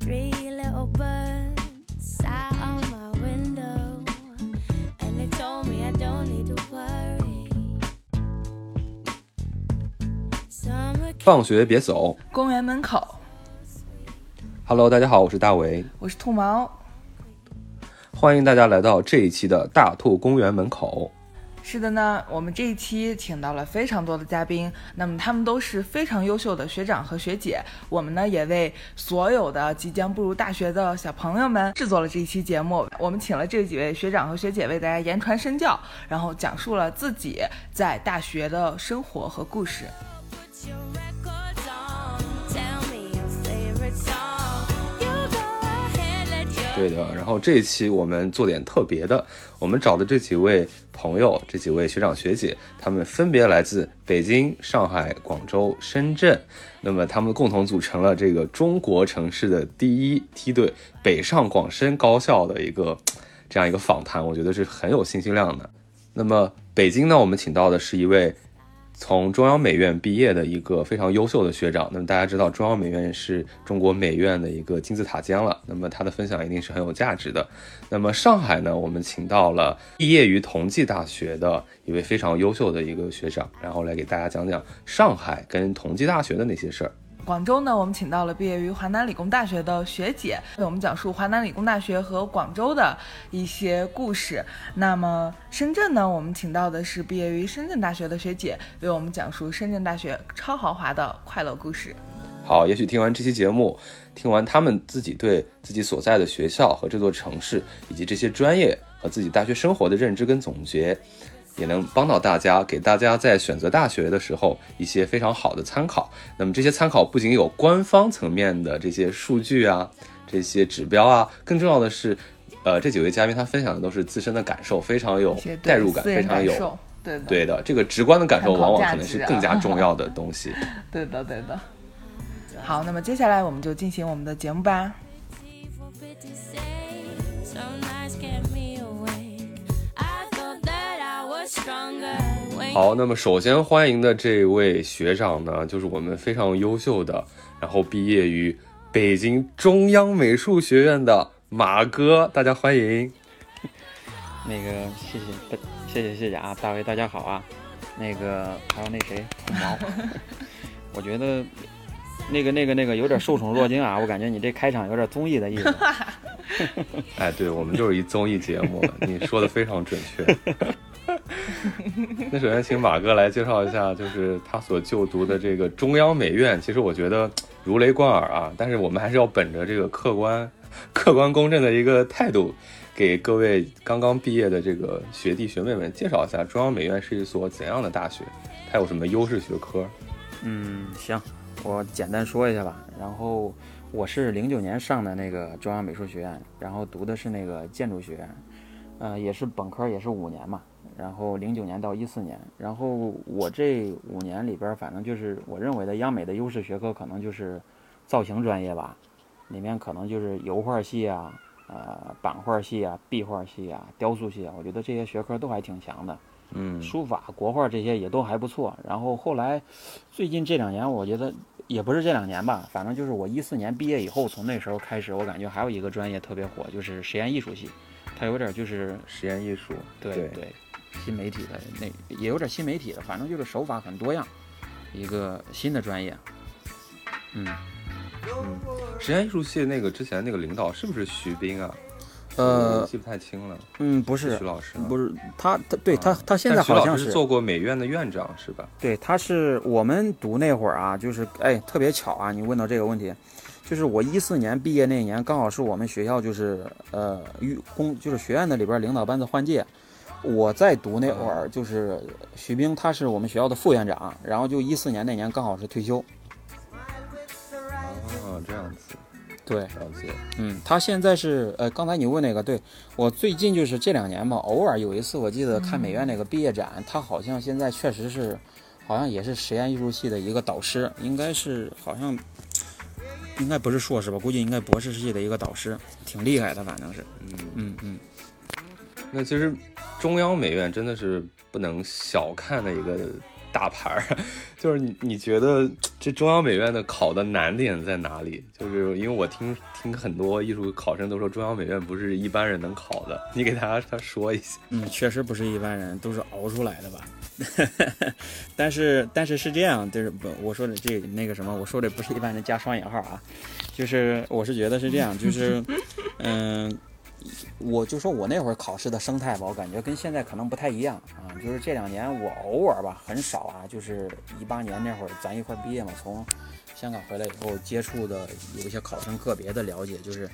Three little birds sat on my window, and they told me I don't need to worry. 放学别走。公园门口，Hello，大家好，我是大为，我是兔毛。欢迎大家来到这一期的大兔公园门口。是的呢，我们这一期请到了非常多的嘉宾，那么他们都是非常优秀的学长和学姐。我们呢也为所有的即将步入大学的小朋友们 制作了这一期节目。我们请了这几位学长和学姐为大家言传身教，然后讲述了自己在大学的生活和故事。对的，然后这一期我们做点特别的，我们找的这几位朋友，这几位学长学姐，他们分别来自北京、上海、广州、深圳，那么他们共同组成了这个中国城市的第一梯队——北上广深高校的一个这样一个访谈，我觉得是很有信息量的。那么北京呢，我们请到的是一位从中央美院毕业的一个非常优秀的学长。那么大家知道，中央美院是中国美院的一个金字塔尖了。那么他的分享一定是很有价值的。那么上海呢，我们请到了毕业于同济大学的一位非常优秀的一个学长，然后来给大家讲讲上海跟同济大学的那些事儿。广州呢，我们请到了毕业于华南理工大学的学姐，为我们讲述华南理工大学和广州的一些故事。那么深圳呢，我们请到的是毕业于深圳大学的学姐，为我们讲述深圳大学超豪华的快乐故事。好，也许听完这期节目，听完他们自己对自己所在的学校和这座城市以及这些专业和自己大学生活的认知跟总结，也能帮到大家，给大家在选择大学的时候一些非常好的参考。那么这些参考不仅有官方层面的这些数据啊、这些指标啊，更重要的是，呃，这几位嘉宾他分享的都是自身的感受，非常有代入感，非常有，对的，对的，这个直观的感受往往可能是更加重要的东西。对的，对的。好，那么接下来我们就进行我们的节目吧。好，那么首先欢迎的这位学长呢，就是我们非常优秀的，然后毕业于北京中央美术学院的马哥，大家欢迎。那个谢谢大谢谢谢谢啊，大卫大家好啊，那个还有那谁红毛，我觉得那个那个那个有点受宠若惊啊，我感觉你这开场有点综艺的意思。哎，对我们就是一综艺节目，你说的非常准确。那首先请马哥来介绍一下，就是他所就读的这个中央美院。其实我觉得如雷贯耳啊，但是我们还是要本着这个客观、客观公正的一个态度，给各位刚刚毕业的这个学弟学妹们介绍一下中央美院是一所怎样的大学，它有什么优势学科。嗯，行，我简单说一下吧。然后我是零九年上的那个中央美术学院，然后读的是那个建筑学院，呃，也是本科，也是五年嘛。然后零九年到一四年，然后我这五年里边儿，反正就是我认为的央美的优势学科，可能就是造型专业吧，里面可能就是油画系啊、呃版画系啊、壁画系啊、雕塑系啊，我觉得这些学科都还挺强的。嗯，书法、国画这些也都还不错。然后后来，最近这两年，我觉得也不是这两年吧，反正就是我一四年毕业以后，从那时候开始，我感觉还有一个专业特别火，就是实验艺术系，它有点就是实验艺术，对对对新媒体的那也有点新媒体的，反正就是手法很多样，一个新的专业。嗯嗯，实验艺术系那个之前那个领导是不是徐斌啊？呃记不太清了。嗯，不是徐老师不是他，他对他啊他现在好像是做过美院的院长是吧？对，他是我们读那会儿啊，就是哎，特别巧啊，你问到这个问题，就是我一四年毕业那年，刚好是我们学校就是呃与公就是学院的里边领导班子换届，我在读那会儿就是徐冰，他是我们学校的副院长，然后就一四年那年刚好是退休，哦，这样子，对。嗯，他现在是呃，刚才你问那个，对我最近就是这两年嘛，偶尔有一次我记得看美院那个毕业展，他好像现在确实是，好像也是实验艺术系的一个导师，应该是好像，应该不是硕士吧，估计应该博士系的一个导师，挺厉害的，反正是，嗯，嗯嗯，那其实中央美院真的是不能小看的一个大牌儿，就是你你觉得这中央美院的考的难点在哪里？就是因为我听听很多艺术考生都说中央美院不是一般人能考的，你给大家他说一下。嗯，确实不是一般人，都是熬出来的吧。但是但是是这样，就是不我说的这那个什么，我说的不是一般人加双引号啊，就是我是觉得是这样，就是嗯。我就说我那会儿考试的生态吧，我感觉跟现在可能不太一样啊。就是这两年我偶尔吧，很少啊。就是一八年那会儿咱一块毕业嘛，从香港回来以后接触的有一些考生个别的了解，就是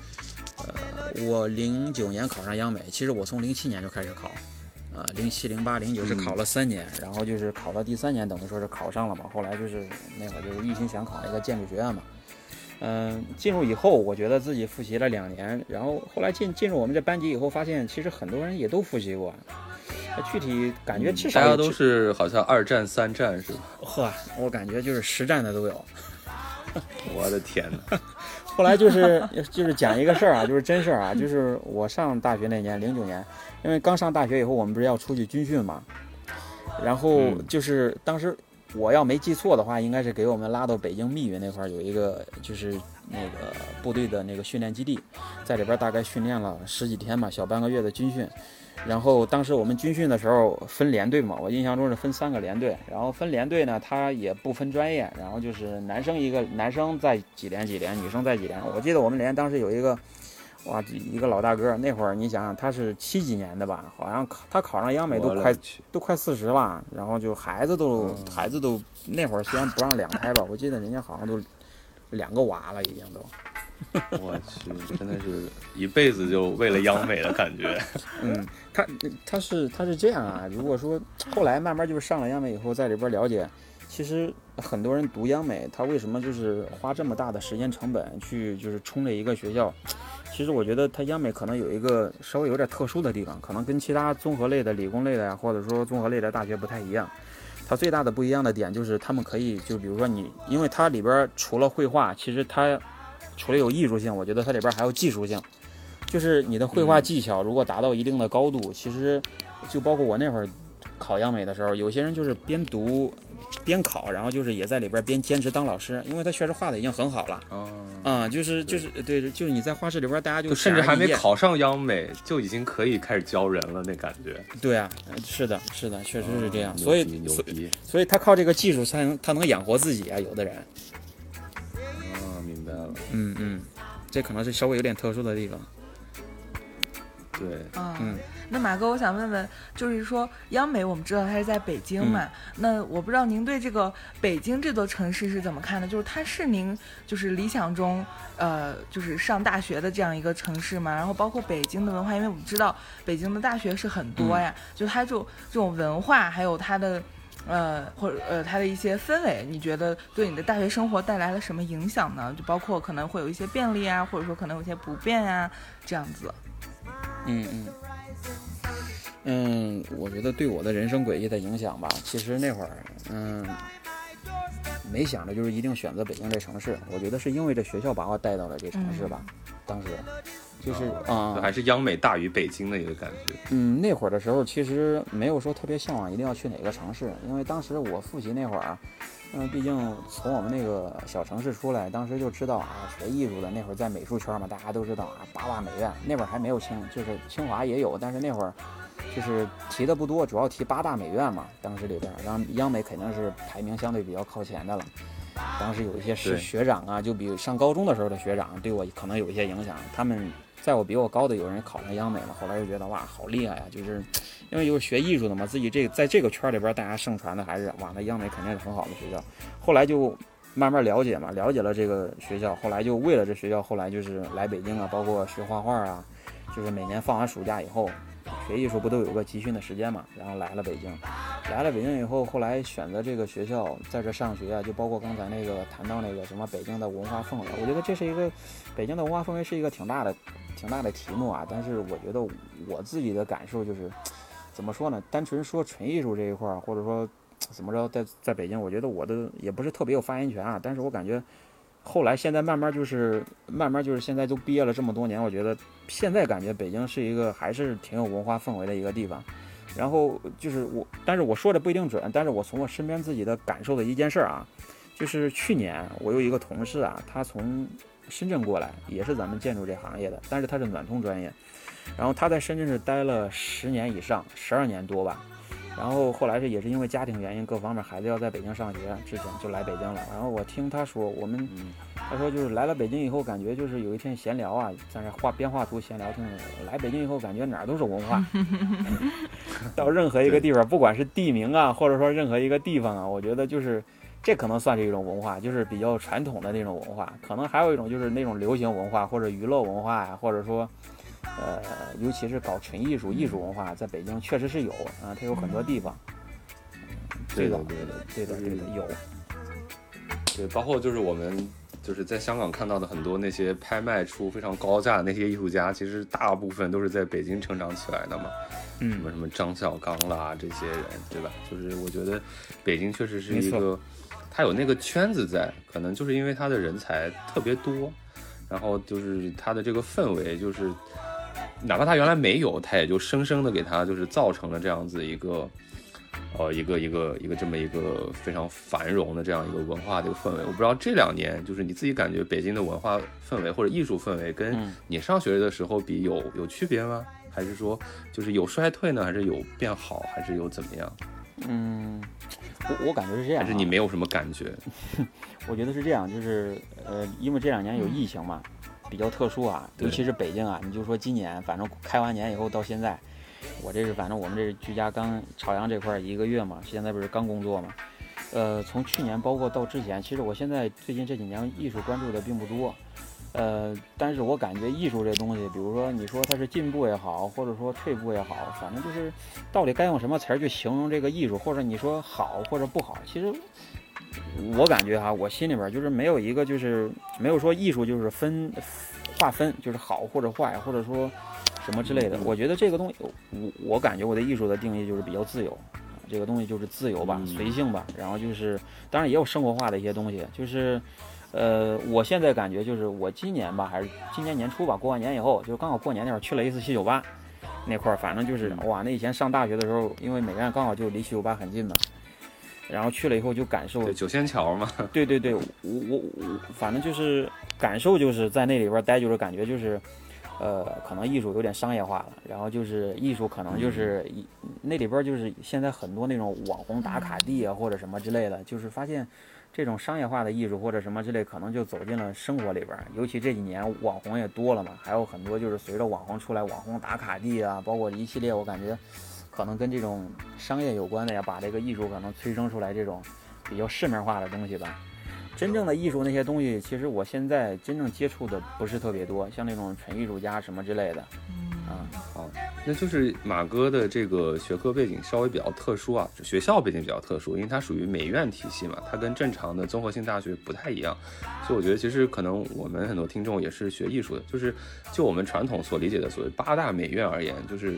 呃，我零九年考上央美，其实我从零七年就开始考，啊，零七零八零九是考了三年，然后就是考到第三年，等于说是考上了嘛。后来就是那会儿就是一心想考一个建筑学院嘛。嗯，进入以后，我觉得自己复习了两年，然后后来进进入我们这班级以后，发现其实很多人也都复习过。具体感觉至少大家都是好像二战三战是吧？呵，我感觉就是实战的都有。我的天哪！后来就是 就是讲一个事儿啊，就是真事儿啊，就是我上大学那年，零九年，因为刚上大学以后，我们不是要出去军训嘛，然后就是当时。我要没记错的话，应该是给我们拉到北京密云那块儿有一个，就是那个部队的那个训练基地，在里边大概训练了十几天吧，小半个月的军训。然后当时我们军训的时候分连队嘛，我印象中是分三个连队，然后分连队呢，他也不分专业，然后就是男生一个男生在几连几连，女生在几连。我记得我们连当时有一个。哇，一个老大哥，那会儿你想想，他是七几年的吧？好像考他考上央美都快都快四十了，然后就孩子都孩子都那会儿虽然不让两胎吧，我记得人家好像都两个娃了，已经都。我去，真的是一辈子就为了央美的感觉。嗯，他他是他是这样啊。如果说后来慢慢就是上了央美以后，在里边了解，其实很多人读央美，他为什么就是花这么大的时间成本去就是冲着一个学校？其实我觉得它央美可能有一个稍微有点特殊的地方，可能跟其他综合类的、理工类的呀，或者说综合类的大学不太一样。它最大的不一样的点就是他们可以，就比如说你，因为它里边除了绘画，其实它除了有艺术性，我觉得它里边还有技术性。就是你的绘画技巧如果达到一定的高度，其实就包括我那会儿考央美的时候，有些人就是边读。边考，然后就是也在里边边兼职当老师，因为他确实画的已经很好了。哦，啊，就是就是对，就是你在画室里边，大家就甚至还没考上央美，就已经可以开始教人了，那感觉。对啊，是的，是的，确实是这样。所以，所以，所以他靠这个技术才能他能养活自己啊，有的人。啊，明白了。嗯嗯，这可能是稍微有点特殊的地方。对，嗯，那马哥，我想问问，就是说央美，我们知道它是在北京嘛？那我不知道您对这个北京这座城市是怎么看的？就是它是您就是理想中，呃，就是上大学的这样一个城市嘛？然后包括北京的文化，因为我们知道北京的大学是很多呀，就它就这种文化，还有它的，呃，或者呃它的一些氛围，你觉得对你的大学生活带来了什么影响呢？就包括可能会有一些便利啊，或者说可能有些不便啊，这样子。嗯嗯嗯，我觉得对我的人生轨迹的影响吧，其实那会儿，嗯，没想着就是一定选择北京这城市。我觉得是因为这学校把我带到了这城市吧，当时就是啊，还是央美大于北京的一个感觉。嗯，那会儿的时候其实没有说特别向往一定要去哪个城市，因为当时我复习那会儿。嗯，毕竟从我们那个小城市出来，当时就知道啊，学艺术的那会儿在美术圈嘛，大家都知道啊，八大美院那会儿还没有清，就是清华也有，但是那会儿就是提的不多，主要提八大美院嘛。当时里边，然后央美肯定是排名相对比较靠前的了。当时有一些是学长啊，就比上高中的时候的学长，对我可能有一些影响，他们。在我比我高的有人考上央美了，后来又觉得哇，好厉害呀！就是因为就是学艺术的嘛，自己这在这个圈里边，大家盛传的还是哇，那央美肯定是很好的学校。后来就慢慢了解嘛，了解了这个学校，后来就为了这学校，后来就是来北京啊，包括学画画啊，就是每年放完暑假以后。学艺术不都有个集训的时间嘛？然后来了北京，来了北京以后，后来选择这个学校在这上学啊，就包括刚才那个谈到那个什么北京的文化氛围，我觉得这是一个北京的文化氛围是一个挺大的、挺大的题目啊。但是我觉得我自己的感受就是，怎么说呢？单纯说纯艺术这一块，或者说怎么着，在在北京，我觉得我的也不是特别有发言权啊。但是我感觉。后来现在慢慢就是慢慢就是现在都毕业了这么多年，我觉得现在感觉北京是一个还是挺有文化氛围的一个地方。然后就是我，但是我说的不一定准，但是我从我身边自己的感受的一件事儿啊，就是去年我有一个同事啊，他从深圳过来，也是咱们建筑这行业的，但是他是暖通专业，然后他在深圳是待了十年以上，十二年多吧。然后后来是也是因为家庭原因，各方面孩子要在北京上学，之前就来北京了。然后我听他说，我们他说就是来了北京以后，感觉就是有一天闲聊啊，在那画边画图闲聊，听来北京以后感觉哪儿都是文化，到任何一个地方，不管是地名啊，或者说任何一个地方啊，我觉得就是这可能算是一种文化，就是比较传统的那种文化。可能还有一种就是那种流行文化或者娱乐文化呀，或者说。呃，尤其是搞纯艺术、艺术文化，在北京确实是有啊，它有很多地方。对的，对的，对的，对的，有。对，包括就是我们就是在香港看到的很多那些拍卖出非常高价的那些艺术家，其实大部分都是在北京成长起来的嘛。嗯。什么什么张小刚啦，这些人，对吧？就是我觉得北京确实是一个，他有那个圈子在，可能就是因为他的人才特别多，然后就是他的这个氛围就是。哪怕他原来没有，他也就生生的给他就是造成了这样子一个，呃，一个一个一个这么一个非常繁荣的这样一个文化的一个氛围。我不知道这两年就是你自己感觉北京的文化氛围或者艺术氛围跟你上学的时候比有有区别吗？还是说就是有衰退呢？还是有变好？还是有怎么样？嗯，我我感觉是这样，还是你没有什么感觉？我觉得是这样，就是呃，因为这两年有疫情嘛。比较特殊啊，尤其是北京啊，你就说今年，反正开完年以后到现在，我这是反正我们这是居家刚朝阳这块一个月嘛，现在不是刚工作嘛，呃，从去年包括到之前，其实我现在最近这几年艺术关注的并不多，呃，但是我感觉艺术这东西，比如说你说它是进步也好，或者说退步也好，反正就是到底该用什么词儿去形容这个艺术，或者你说好或者不好，其实。我感觉哈，我心里边就是没有一个，就是没有说艺术就是分划分，就是好或者坏，或者说什么之类的。我觉得这个东西，我我感觉我对艺术的定义就是比较自由，这个东西就是自由吧，随性吧。然后就是，当然也有生活化的一些东西。就是，呃，我现在感觉就是我今年吧，还是今年年初吧，过完年以后，就刚好过年那会儿去了一次七九八那块儿，反正就是哇，那以前上大学的时候，因为美院刚好就离七九八很近嘛。然后去了以后就感受九仙桥嘛，对对对，我我我反正就是感受就是在那里边待，就是感觉就是，呃，可能艺术有点商业化了，然后就是艺术可能就是一那里边就是现在很多那种网红打卡地啊或者什么之类的，就是发现这种商业化的艺术或者什么之类，可能就走进了生活里边，尤其这几年网红也多了嘛，还有很多就是随着网红出来，网红打卡地啊，包括一系列，我感觉。可能跟这种商业有关的呀，把这个艺术可能催生出来这种比较市面化的东西吧。真正的艺术那些东西，其实我现在真正接触的不是特别多，像那种纯艺术家什么之类的。啊，好，那就是马哥的这个学科背景稍微比较特殊啊，学校背景比较特殊，因为它属于美院体系嘛，它跟正常的综合性大学不太一样。所以我觉得其实可能我们很多听众也是学艺术的，就是就我们传统所理解的所谓八大美院而言，就是。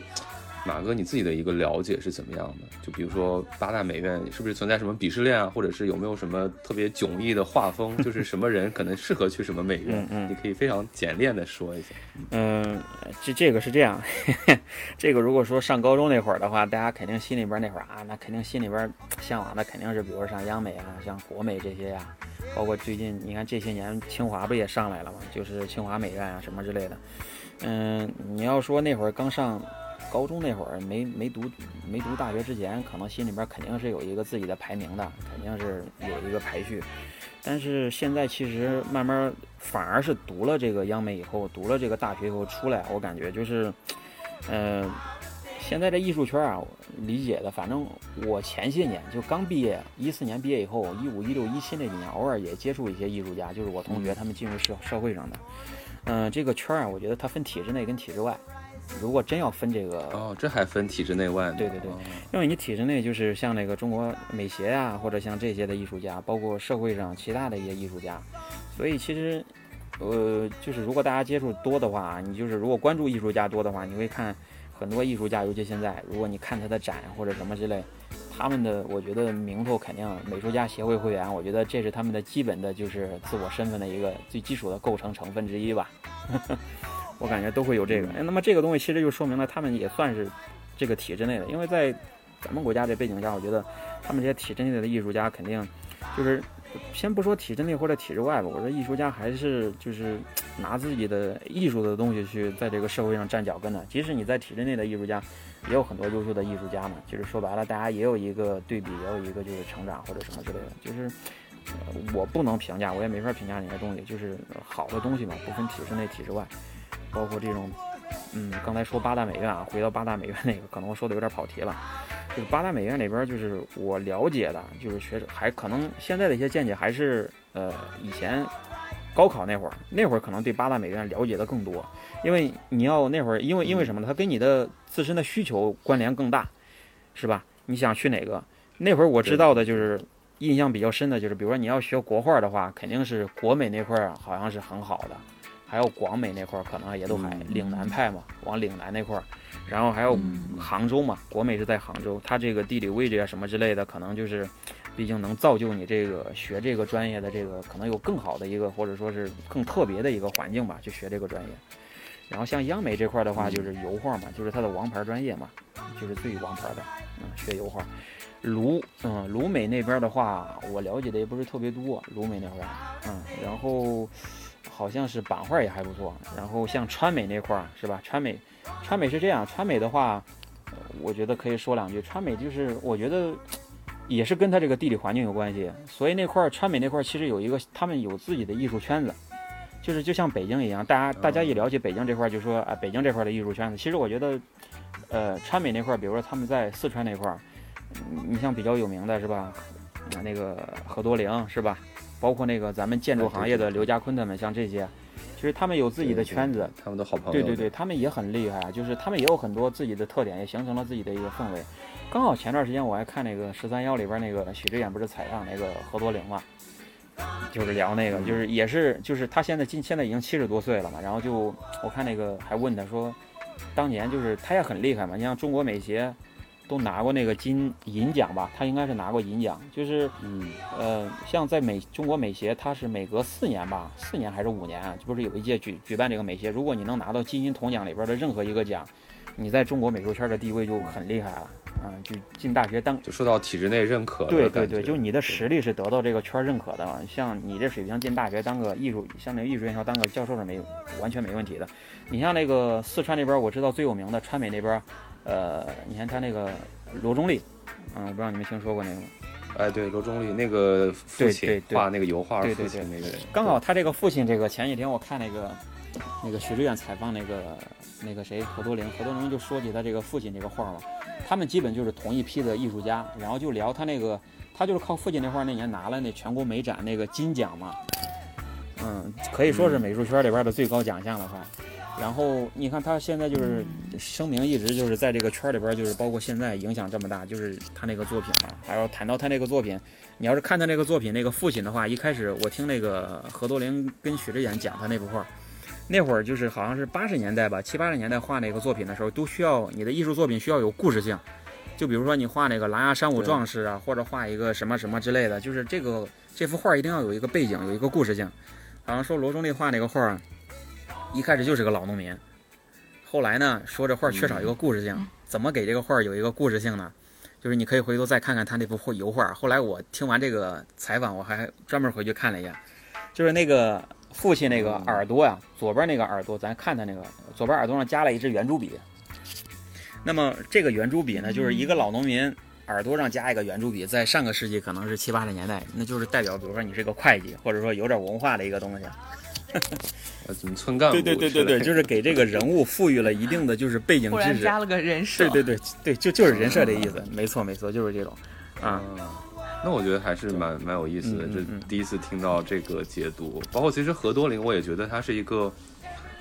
马哥，你自己的一个了解是怎么样的？就比如说八大美院是不是存在什么鄙视链啊，或者是有没有什么特别迥异的画风？就是什么人可能适合去什么美院？嗯你可以非常简练的说一下。嗯，这这个是这样，这个如果说上高中那会儿的话，大家肯定心里边那会儿啊，那肯定心里边向往的肯定是，比如说像央美啊，像国美这些呀，包括最近你看这些年清华不也上来了吗？就是清华美院啊什么之类的。嗯，你要说那会儿刚上。高中那会儿没没读没读大学之前，可能心里边肯定是有一个自己的排名的，肯定是有一个排序。但是现在其实慢慢反而是读了这个央美以后，读了这个大学以后出来，我感觉就是，嗯，现在这艺术圈啊，理解的，反正我前些年就刚毕业，一四年毕业以后，一五一六一七那几年，偶尔也接触一些艺术家，就是我同学他们进入社社会上的。嗯，这个圈啊，我觉得它分体制内跟体制外。如果真要分这个哦，这还分体制内外？对对对，因为你体制内就是像那个中国美协呀，或者像这些的艺术家，包括社会上其他的一些艺术家，所以其实，呃，就是如果大家接触多的话，你就是如果关注艺术家多的话，你会看很多艺术家，尤其现在，如果你看他的展或者什么之类，他们的我觉得名头肯定美术家协会会员，我觉得这是他们的基本的就是自我身份的一个最基础的构成成分之一吧。我感觉都会有这个，哎，那么这个东西其实就说明了他们也算是这个体制内的，因为在咱们国家这背景下，我觉得他们这些体制内的艺术家肯定就是。先不说体制内或者体制外吧，我说艺术家还是就是拿自己的艺术的东西去在这个社会上站脚跟的。即使你在体制内的艺术家，也有很多优秀的艺术家嘛。就是说白了，大家也有一个对比，也有一个就是成长或者什么之类的。就是、呃我不能评价，我也没法评价那些东西。就是好的东西嘛，不分体制内体制外，包括这种，嗯，刚才说八大美院啊，回到八大美院那个，可能我说的有点跑题了。就是八大美院里边，就是我了解的，就是学者还可能现在的一些见解还是呃以前高考那会儿，那会儿可能对八大美院了解的更多，因为你要那会儿，因为因为什么呢？它跟你的自身的需求关联更大，是吧？你想去哪个？那会儿我知道的就是印象比较深的就是，比如说你要学国画的话，肯定是国美那块儿好像是很好的，还有广美那块儿可能也都还嗯岭南派嘛，往岭南那块儿。然后还有杭州嘛，国美是在杭州，它这个地理位置啊什么之类的，可能就是，毕竟能造就你这个学这个专业的这个，可能有更好的一个或者说是更特别的一个环境吧，去学这个专业。然后像央美这块的话，就是油画嘛，就是它的王牌专业嘛，就是最王牌的，嗯，学油画。鲁，嗯，鲁美那边的话，我了解的也不是特别多，鲁美那块，嗯，然后好像是版画也还不错。然后像川美那块儿是吧？川美。川美是这样，川美的话，呃我觉得可以说两句。川美就是我觉得也是跟它这个地理环境有关系，所以那块儿川美那块儿其实有一个他们有自己的艺术圈子，就是就像北京一样，大家大家一了解北京这块儿，就说啊北京这块儿的艺术圈子。其实我觉得，呃，川美那块儿，比如说他们在四川那块儿，嗯你像比较有名的是吧？啊那个何多灵是吧？包括那个咱们建筑行业的刘家坤他们，像这些，其实他们有自己的圈子。他们的好朋友。对对对，，他们也很厉害啊，就是他们也有很多自己的特点，也形成了自己的一个氛围。刚好前段时间我还看那个十三幺里边那个许知远不是采访那个何多灵嘛，就是聊那个，就是也是就是他现在今现在已经七十多岁了嘛，然后就我看那个还问他说，当年就是他也很厉害嘛，你像中国美协都拿过那个金银奖吧，他应该是拿过银奖，就是嗯，呃，像在美中国美协，它是每隔四年吧，四年还是五年啊？这不是有一届举举办这个美协？如果你能拿到金银铜奖里边的任何一个奖，你在中国美术圈的地位就很厉害了，嗯、就进大学当。就受到体制内认可对对对，就你的实力是得到这个圈认可的。像你这水平进大学当个艺术，像那个艺术院校当个教授是没完全没问题的。你像那个四川那边，我知道最有名的川美那边，呃，你看他那个罗中立，嗯，我不知道你们听说过那个吗？哎，对，罗中立那个父亲画那个油画对对父亲那个人，刚好他这个父亲，这个前几天我看那个那个许志远采访那个那个谁何多灵，何多灵就说起他这个父亲这个画嘛，他们基本就是同一批的艺术家，然后就聊他那个他就是靠父亲那画那年拿了那全国美展那个金奖嘛，嗯，可以说是美术圈里边的最高奖项了快。然后你看他现在就是声明一直就是在这个圈里边，就是包括现在影响这么大，就是他那个作品嘛。还要谈到他那个作品，你要是看他那个作品那个父亲的话，一开始我听那个何多灵跟许志远讲他那幅画，那会儿就是好像是八十年代吧，七八十年代画那个作品的时候，都需要你的艺术作品需要有故事性。就比如说你画那个狼牙山五壮士啊，或者画一个什么什么之类的，就是这个这幅画一定要有一个背景，有一个故事性。好像说罗中立画那个画，一开始就是个老农民，后来呢说这画缺少一个故事性，怎么给这个画有一个故事性呢？就是你可以回头再看看他那幅绘油画。后来我听完这个采访，我还专门回去看了一下，就是那个父亲那个耳朵呀，左边那个耳朵，咱看他那个左边耳朵上加了一支圆珠笔。那么这个圆珠笔呢，就是一个老农民耳朵上加一个圆珠笔，在上个世纪可能是七八十年代，那就是代表，比如说你是个会计，或者说有点文化的一个东西。呃，怎么村干部对对对对对，就是给这个人物赋予了一定的就是背景忽知识。然加了个人设，对对对对，就就是人设的意思，没错没错，就是这种。啊，嗯，那我觉得还是蛮蛮有意思的，这第一次听到这个解读。包括其实何多林，我也觉得他是一个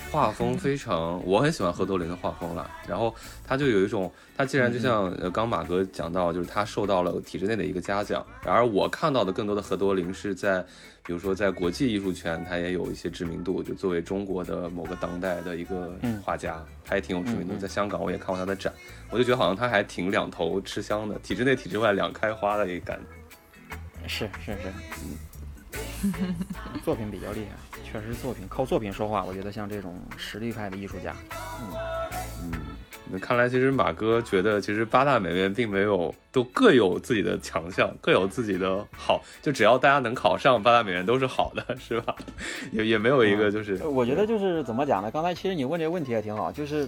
画风非常，我很喜欢何多林的画风啦。然后他就有一种，他既然就像呃刚马哥讲到，就是他受到了体制内的一个嘉奖，然而我看到的更多的何多林是在，比如说在国际艺术圈，他也有一些知名度，就作为中国的某个当代的一个嗯画家，他也挺有知名度。嗯嗯在香港我也看过他的展，我就觉得好像他还挺两头吃香的，体制内体制外两开花的一个感觉。是是是，嗯，作品比较厉害，确实作品靠作品说话。我觉得像这种实力派的艺术家，嗯，那看来其实马哥觉得，其实八大美院并没有都各有自己的强项，各有自己的好，就只要大家能考上八大美院都是好的，是吧？也也没有一个就是，我觉得就是怎么讲呢？刚才其实你问这个问题也挺好，就是。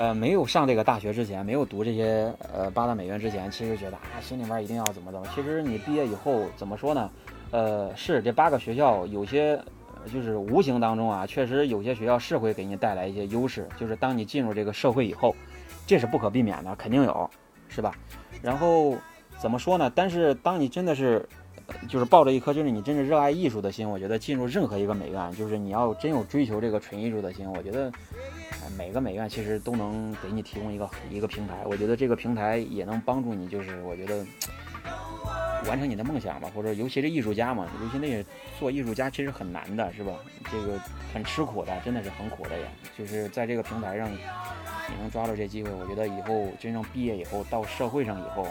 呃，没有上这个大学之前，没有读这些呃八大美院之前，其实觉得啊，心里面一定要怎么怎么。其实你毕业以后怎么说呢？呃，是这八个学校有些，就是无形当中啊，确实有些学校是会给你带来一些优势。就是当你进入这个社会以后，这是不可避免的，肯定有，是吧？然后怎么说呢？但是当你真的是，就是抱着一颗就是你真正热爱艺术的心，我觉得进入任何一个美院，就是你要真有追求这个纯艺术的心，我觉得。每个美院其实都能给你提供一个一个平台，我觉得这个平台也能帮助你，就是我觉得完成你的梦想吧，或者尤其是艺术家嘛，尤其那些做艺术家其实很难的，是吧？这个很吃苦的，真的是很苦的呀。就是在这个平台上，你能抓住这机会，我觉得以后真正毕业以后到社会上以后。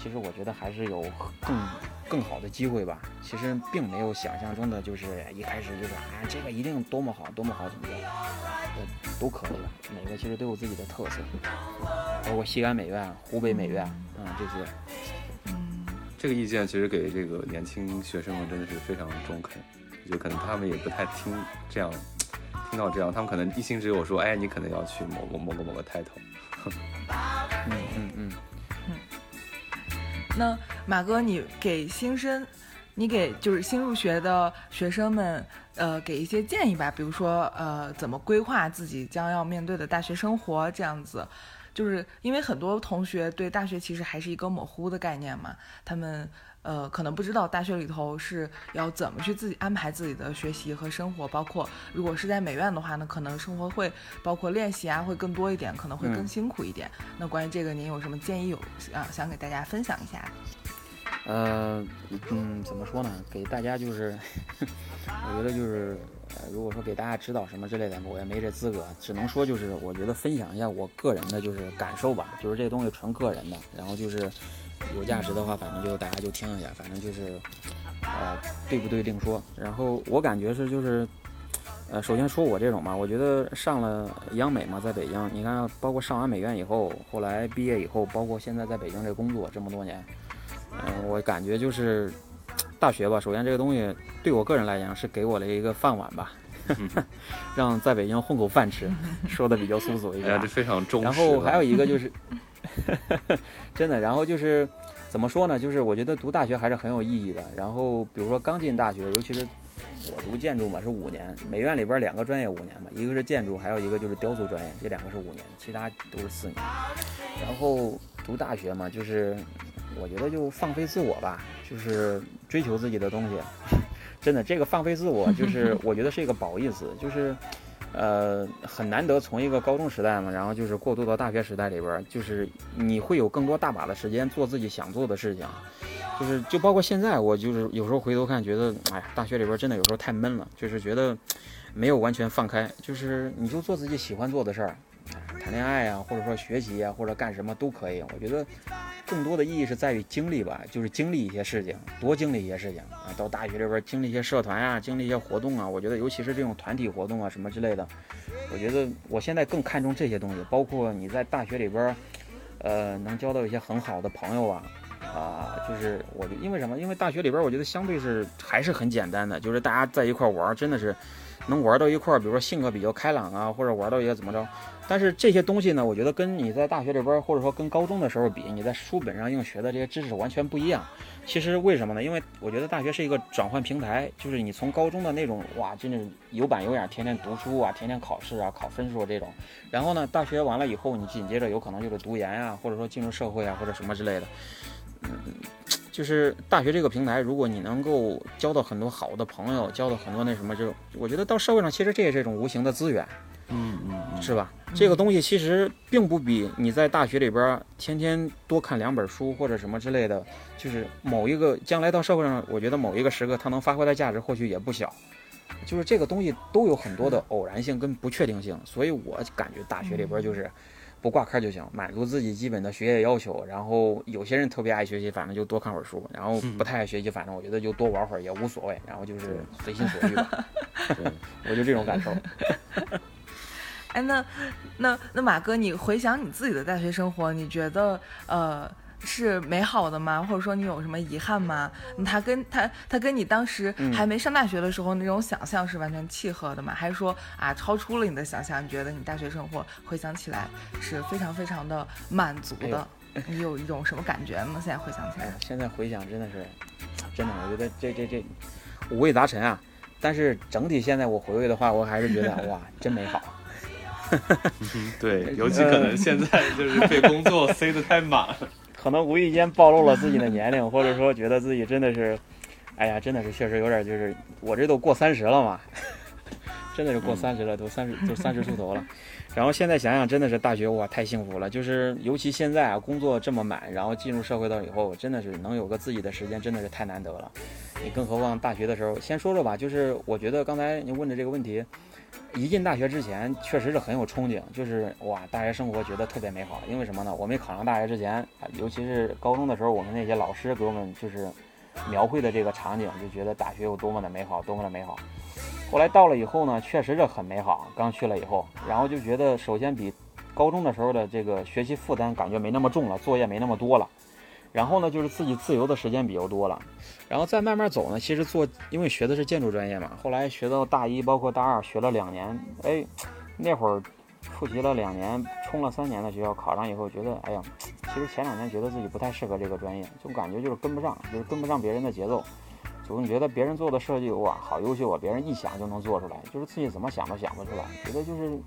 其实我觉得还是有更更好的机会吧。其实并没有想象中的，就是一开始就是啊，这个一定多么好，多么好，怎么着，呃，都可以吧。每个其实都有自己的特色，包括西安美院、湖北美院啊这些。这个意见其实给这个年轻学生们真的是非常中肯。就可能他们也不太听这样，听到这样，他们可能一心只有说，哎，你可能要去某某某个某个 title。嗯嗯嗯。那马哥，你给新生，你给就是新入学的学生们，呃，给一些建议吧。比如说，呃，怎么规划自己将要面对的大学生活，这样子，就是因为很多同学对大学其实还是一个模糊的概念嘛，他们。呃，可能不知道大学里头是要怎么去自己安排自己的学习和生活，包括如果是在美院的话呢，可能生活会包括练习啊，会更多一点，可能会更辛苦一点。那关于这个，您有什么建议有啊？想给大家分享一下？呃，嗯，怎么说呢？给大家就是，我觉得就是，呃，如果说给大家指导什么之类的，我也没这资格，只能说就是，我觉得分享一下我个人的就是感受吧，就是这东西纯个人的，然后就是。有价值的话，反正就大家就听一下，反正就是，呃，对不对另说。然后我感觉是就是，呃，首先说我这种吧，我觉得上了央美嘛，在北京，你看，包括上完美院以后，后来毕业以后，包括现在在北京这工作这么多年，嗯，我感觉就是大学吧，首先这个东西对我个人来讲是给我了一个饭碗吧，让在北京混口饭吃，说的比较粗俗一点，这非常重。然后还有一个就是。真的，然后就是怎么说呢？就是我觉得读大学还是很有意义的。然后比如说刚进大学，尤其是我读建筑嘛，是五年。美院里边两个专业五年嘛，一个是建筑，还有一个就是雕塑专业，这两个是五年，其他都是四年。然后读大学嘛，就是我觉得就放飞自我吧，就是追求自己的东西。真的，这个放飞自我，就 是我觉得是一个褒义词，就是。呃，很难得从一个高中时代嘛，然后就是过渡到大学时代里边，就是你会有更多大把的时间做自己想做的事情，就是就包括现在，我就是有时候回头看，觉得哎呀，大学里边真的有时候太闷了，就是觉得没有完全放开，就是你就做自己喜欢做的事儿。谈恋爱啊，或者说学习啊，或者干什么都可以。我觉得更多的意义是在于经历吧，就是经历一些事情，多经历一些事情啊。到大学里边经历一些社团啊，经历一些活动啊。我觉得尤其是这种团体活动啊，什么之类的，我觉得我现在更看重这些东西。包括你在大学里边，呃，能交到一些很好的朋友啊，啊，就是我因为什么？因为大学里边，我觉得相对是还是很简单的，就是大家在一块玩，真的是能玩到一块儿。比如说性格比较开朗啊，或者玩到一个怎么着。但是这些东西呢，我觉得跟你在大学里边，或者说跟高中的时候比，你在书本上硬学的这些知识完全不一样。其实为什么呢？因为我觉得大学是一个转换平台，就是你从高中的那种哇，真的有板有眼，天天读书啊，天天考试啊，考分数这种。然后呢，大学完了以后，你紧接着有可能就是读研啊，或者说进入社会啊，或者什么之类的。嗯，就是大学这个平台，如果你能够交到很多好的朋友，交到很多那什么，就我觉得到社会上，其实这也是一种无形的资源。嗯嗯，是吧？这个东西其实并不比你在大学里边天天多看两本书或者什么之类的，就是某一个将来到社会上，我觉得某一个时刻它能发挥的价值或许也不小。就是这个东西都有很多的偶然性跟不确定性，所以我感觉大学里边就是不挂科就行，满足自己基本的学业要求。然后有些人特别爱学习，反正就多看会儿书；然后不太爱学习，反正我觉得就多玩会儿也无所谓。然后就是随心所欲吧，我就这种感受。哎，那那那马哥，你回想你自己的大学生活，你觉得呃是美好的吗？或者说你有什么遗憾吗？他跟他他跟你当时还没上大学的时候那种想象是完全契合的吗？还是说啊超出了你的想象？你觉得你大学生活回想起来是非常非常的满足的？你有一种什么感觉吗？现在回想起来，现在回想真的是，真的，我觉得这这这五味杂陈啊。但是整体现在我回味的话，我还是觉得 哇，真美好。对，尤其可能现在就是被工作塞得太满了，可能无意间暴露了自己的年龄，或者说觉得自己真的是，哎呀，真的是确实有点就是我这都过三十了嘛，真的是过三十了，都三十都三十出头了。然后现在想想，真的是大学哇，太幸福了。就是尤其现在啊，工作这么满，然后进入社会到以后，真的是能有个自己的时间，真的是太难得了。你更何况大学的时候，先说说吧。就是我觉得刚才您问的这个问题，一进大学之前，确实是很有憧憬，就是哇，大学生活觉得特别美好。因为什么呢？我没考上大学之前，尤其是高中的时候，我们那些老师给我们就是描绘的这个场景，就觉得大学有多么的美好，多么的美好。后来到了以后呢，确实是很美好。刚去了以后，然后就觉得，首先比高中的时候的这个学习负担感觉没那么重了，作业没那么多了。然后呢，就是自己自由的时间比较多了。然后再慢慢走呢，其实做，因为学的是建筑专业嘛。后来学到大一，包括大二，学了两年。哎，那会儿复习了两年，冲了三年的学校，考上以后觉得，哎呀，其实前两年觉得自己不太适合这个专业，就感觉就是跟不上，就是跟不上别人的节奏。总觉得别人做的设计哇，好优秀啊！别人一想就能做出来，就是自己怎么想都想不出来。觉得就是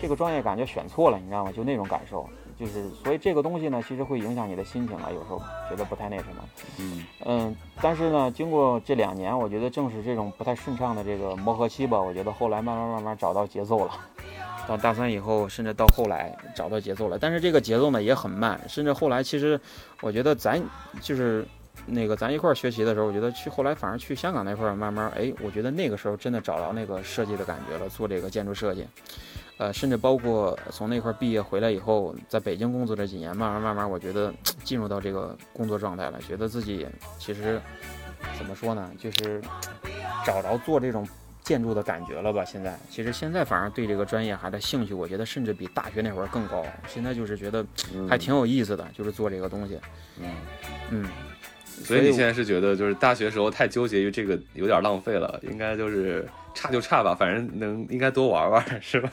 这个专业感觉选错了，你知道吗？就那种感受，就是所以这个东西呢，其实会影响你的心情啊。有时候觉得不太那什么，嗯嗯。但是呢，经过这两年，我觉得正是这种不太顺畅的这个磨合期吧。我觉得后来慢慢慢慢找到节奏了。到大三以后，甚至到后来找到节奏了。但是这个节奏呢也很慢，甚至后来其实我觉得咱就是。那个咱一块儿学习的时候，我觉得去后来反而去香港那块儿慢慢，哎，我觉得那个时候真的找到那个设计的感觉了，做这个建筑设计，呃，甚至包括从那块儿毕业回来以后，在北京工作这几年，慢慢慢慢，我觉得 进入到这个工作状态了，觉得自己其实怎么说呢，就是 找着做这种建筑的感觉了吧。现在其实现在反而对这个专业还的兴趣，我觉得甚至比大学那会儿更高。现在就是觉得还挺有意思的，就是做这个东西，嗯嗯。所以你现在是觉得，就是大学时候太纠结于这个有点浪费了，应该就是差就差吧，反正能应该多玩玩，是吧？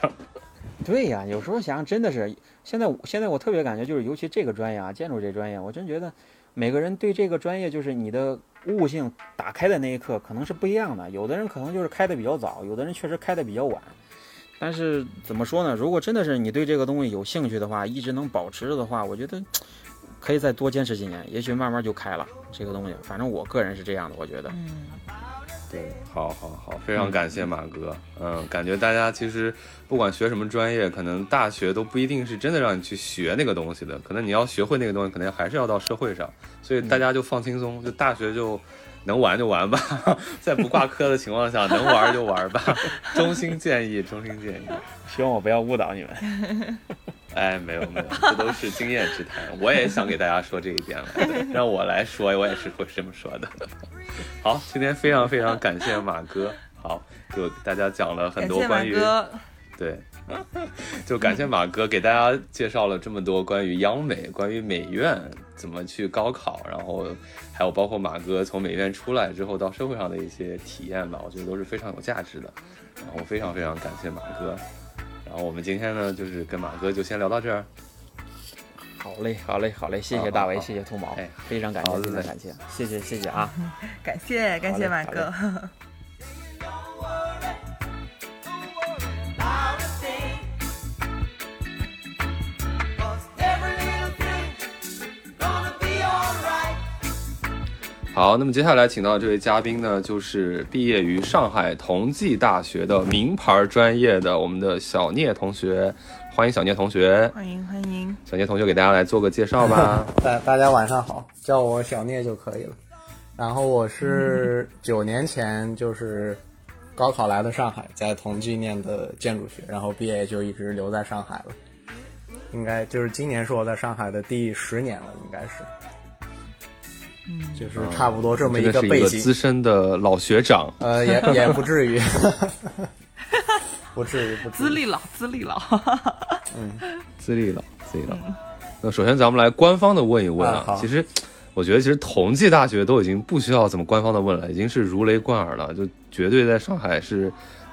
对呀，有时候想想真的是，现在现在我特别感觉就是，尤其这个专业啊，建筑这专业，我真觉得每个人对这个专业就是你的悟性打开的那一刻可能是不一样的，有的人可能就是开的比较早，有的人确实开的比较晚。但是怎么说呢？如果真的是你对这个东西有兴趣的话，一直能保持着的话，我觉得。可以再多坚持几年，也许慢慢就开了这个东西。反正我个人是这样的，我觉得。嗯，对，好好好，非常感谢马哥。嗯，感觉大家其实不管学什么专业，可能大学都不一定是真的让你去学那个东西的。可能你要学会那个东西，可能还是要到社会上。所以大家就放轻松，就大学就能玩就玩吧，在不挂科的情况下，能玩就玩吧。衷心建议，衷心建议，希望我不要误导你们。哎，没有没有，这都是经验之谈。我也想给大家说这一点了，让我来说，我也是会这么说的。好，今天非常非常感谢马哥，好，就大家讲了很多关于，对，就感谢马哥给大家介绍了这么多关于央美、关于美院怎么去高考，然后还有包括马哥从美院出来之后到社会上的一些体验吧，我觉得都是非常有价值的。然后非常非常感谢马哥。然后我们今天呢，就是跟马哥就先聊到这儿。好嘞，好嘞，好嘞，谢谢大为，谢谢兔毛，哎，非常感谢，真的感谢，谢谢，谢谢啊，感谢，感谢马哥。好，那么接下来请到这位嘉宾呢，就是毕业于上海同济大学的名牌专业的我们的小聂同学，欢迎小聂同学，欢迎欢迎，小聂同学给大家来做个介绍吧。大大家晚上好，叫我小聂就可以了。然后我是九年前就是高考来的上海，在同济念的建筑学，然后毕业就一直留在上海了。应该就是今年是我在上海的第十年了，应该是。嗯，就是差不多这么一个背景，资深的老学长，呃，也 也不至于。不至于，不至于。资历老，资历老。嗯。资历老，资历老。那首先咱们来官方的问一问啊好。其实我觉得其实同济大学都已经不需要怎么官方的问了，已经是如雷贯耳了，就绝对在上海是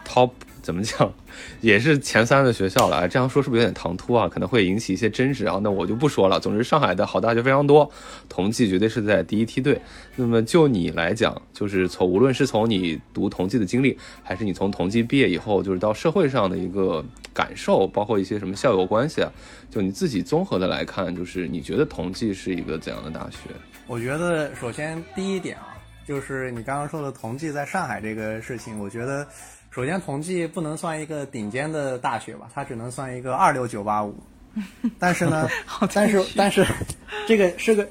top 怎么讲，也是前三的学校了。这样说是不是有点唐突啊？可能会引起一些争执啊。那我就不说了。总之，上海的好大学非常多，同济绝对是在第一梯队。那么就你来讲，就是从无论是从你读同济的经历，还是你从同济毕业以后，就是到社会上的一个感受，包括一些什么校友关系啊，就你自己综合的来看，就是你觉得同济是一个怎样的大学？我觉得首先第一点啊，就是你刚刚说的同济在上海这个事情，我觉得首先同济不能算一个顶尖的大学吧，它只能算一个二六九八五。但是呢，但是但是这个是个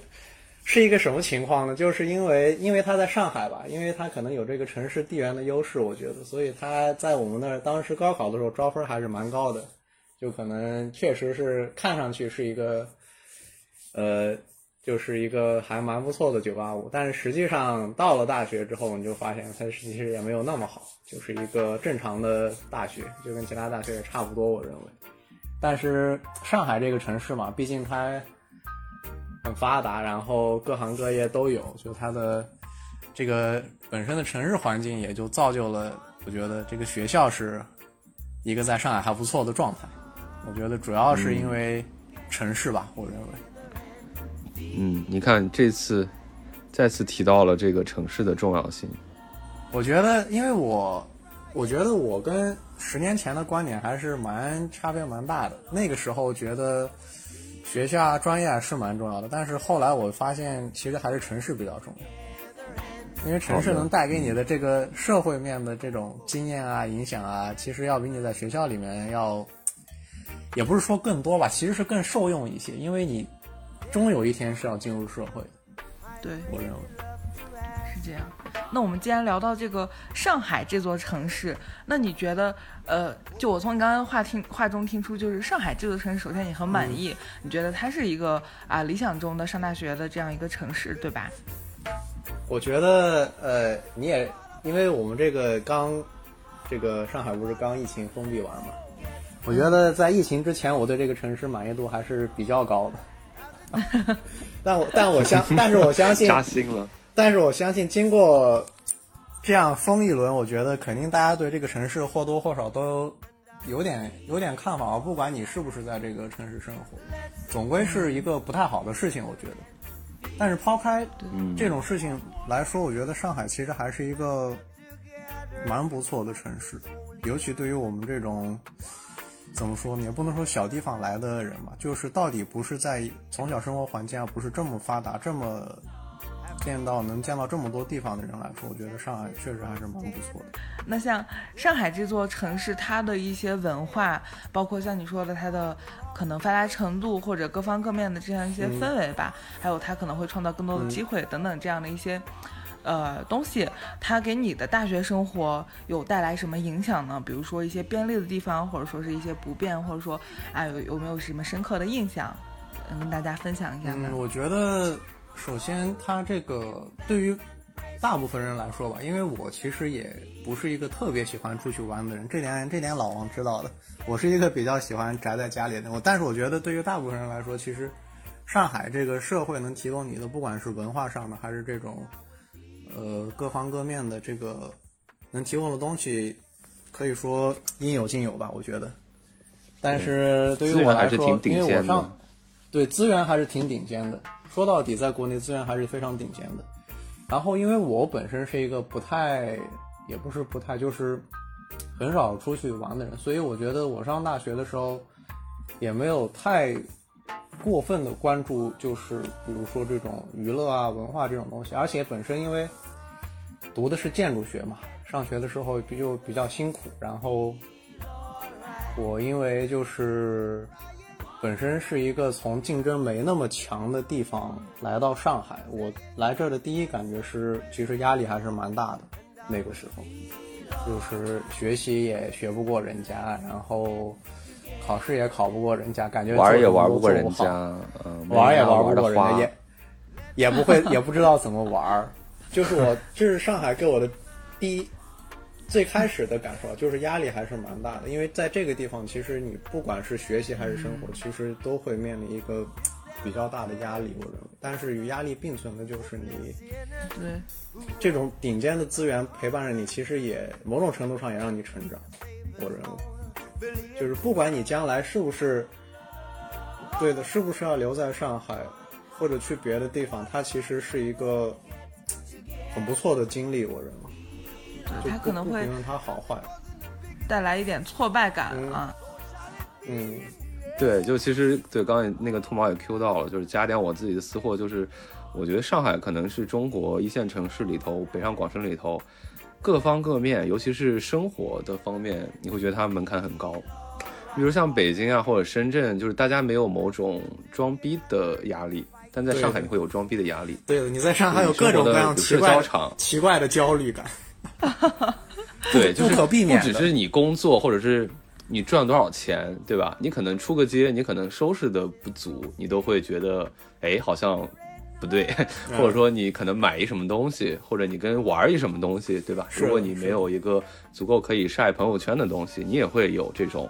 是一个什么情况呢？就是因为因为它在上海吧，因为它可能有这个城市地缘的优势，我觉得，所以它在我们那儿当时高考的时候招分还是蛮高的，就可能确实是看上去是一个呃。就是一个还蛮不错的九八五但是实际上到了大学之后，你就发现它其实也没有那么好，就是一个正常的大学，就跟其他大学也差不多，我认为。但是上海这个城市嘛，毕竟它很发达，然后各行各业都有，就它的这个本身的城市环境也就造就了，我觉得这个学校是一个在上海还不错的状态。我觉得主要是因为城市吧，我认为。嗯，你看这次再次提到了这个城市的重要性。我觉得，因为我，我觉得我跟十年前的观点还是蛮差别蛮大的。那个时候觉得学校啊、专业啊是蛮重要的，但是后来我发现，其实还是城市比较重要，因为城市能带给你的这个社会面的这种经验啊、影响啊，其实要比你在学校里面要，也不是说更多吧，其实是更受用一些，因为你终有一天是要进入社会的。对，我认为。是这样。那我们既然聊到这个上海这座城市，那你觉得，呃，就我从你刚刚话听话中听出，就是上海这座城市，首先你很满意，你觉得它是一个啊理想中的上大学的这样一个城市，对吧？我觉得，呃，你也因为我们这个刚，这个上海不是刚疫情封闭完嘛？我觉得在疫情之前，我对这个城市满意度还是比较高的。但我但我相，但是我相信，扎心了。但是我相信，经过这样封一轮，我觉得肯定大家对这个城市或多或少都有点有点看法。不管你是不是在这个城市生活，总归是一个不太好的事情，我觉得。但是抛开这种事情来说，我觉得上海其实还是一个蛮不错的城市，尤其对于我们这种。怎么说呢？也不能说小地方来的人吧，就是到底不是在从小生活环境啊不是这么发达，这么见到能见到这么多地方的人来说，我觉得上海确实还是蛮不错的。那像上海这座城市，它的一些文化，包括像你说的它的可能发达程度，或者各方各面的这样一些氛围吧，还有它可能会创造更多的机会等等这样的一些。呃，东西它给你的大学生活有带来什么影响呢？比如说一些便利的地方，或者说是一些不便，或者说哎有有没有什么深刻的印象，能跟大家分享一下？嗯，我觉得首先它这个对于大部分人来说吧，因为我其实也不是一个特别喜欢出去玩的人，这点这点老王知道的。我是一个比较喜欢宅在家里的，我但是我觉得对于大部分人来说，其实上海这个社会能提供你的，不管是文化上的还是这种。呃，各方各面的这个能提供的东西，可以说应有尽有吧，我觉得。但是对于我来说，因为我上对资源还是挺顶尖的。说到底，在国内资源还是非常顶尖的。然后，因为我本身是一个不太，也不是不太，就是很少出去玩的人，所以我觉得我上大学的时候也没有太。过分的关注就是比如说这种娱乐啊、文化这种东西，而且本身因为读的是建筑学嘛，上学的时候就比较辛苦。然后我因为就是本身是一个从竞争没那么强的地方来到上海，我来这儿的第一感觉是，其实压力还是蛮大的。那个时候就是学习也学不过人家，然后。考试也考不过人家，感觉玩也玩不过人家，嗯，玩也玩不过人家，也也不会，也不知道怎么玩。就是我，这是上海给我的第一最开始的感受就是压力还是蛮大的，因为在这个地方，其实你不管是学习还是生活，其实都会面临一个比较大的压力，我认为。但是与压力并存的就是你对，这种顶尖的资源陪伴着你，其实也某种程度上也让你成长。我认为，就是不管你将来是不是对的，是不是要留在上海，或者去别的地方，它其实是一个很不错的经历。我认为，对他可能会不评论它好坏。带来一点挫败感啊。嗯，对，就其实对刚才那个兔毛也 Q 到了，就是加点我自己的私货，就是我觉得上海可能是中国一线城市里头，北上广深里头各方各面，尤其是生活的方面，你会觉得它门槛很高。比如像北京啊或者深圳，就是大家没有某种装逼的压力，但在上海你会有装逼的压力。对的，你在上海有各种各样奇社怪交场奇怪的焦虑感。对，就是不可避免不只是你工作，或者是你赚多少钱，对吧？你可能出个街，你可能收拾的不足，你都会觉得，哎，好像不对，嗯或者说你可能买一什么东西，或者你跟玩一什么东西，对吧？如果你没有一个足够可以晒朋友圈的东西，你也会有这种，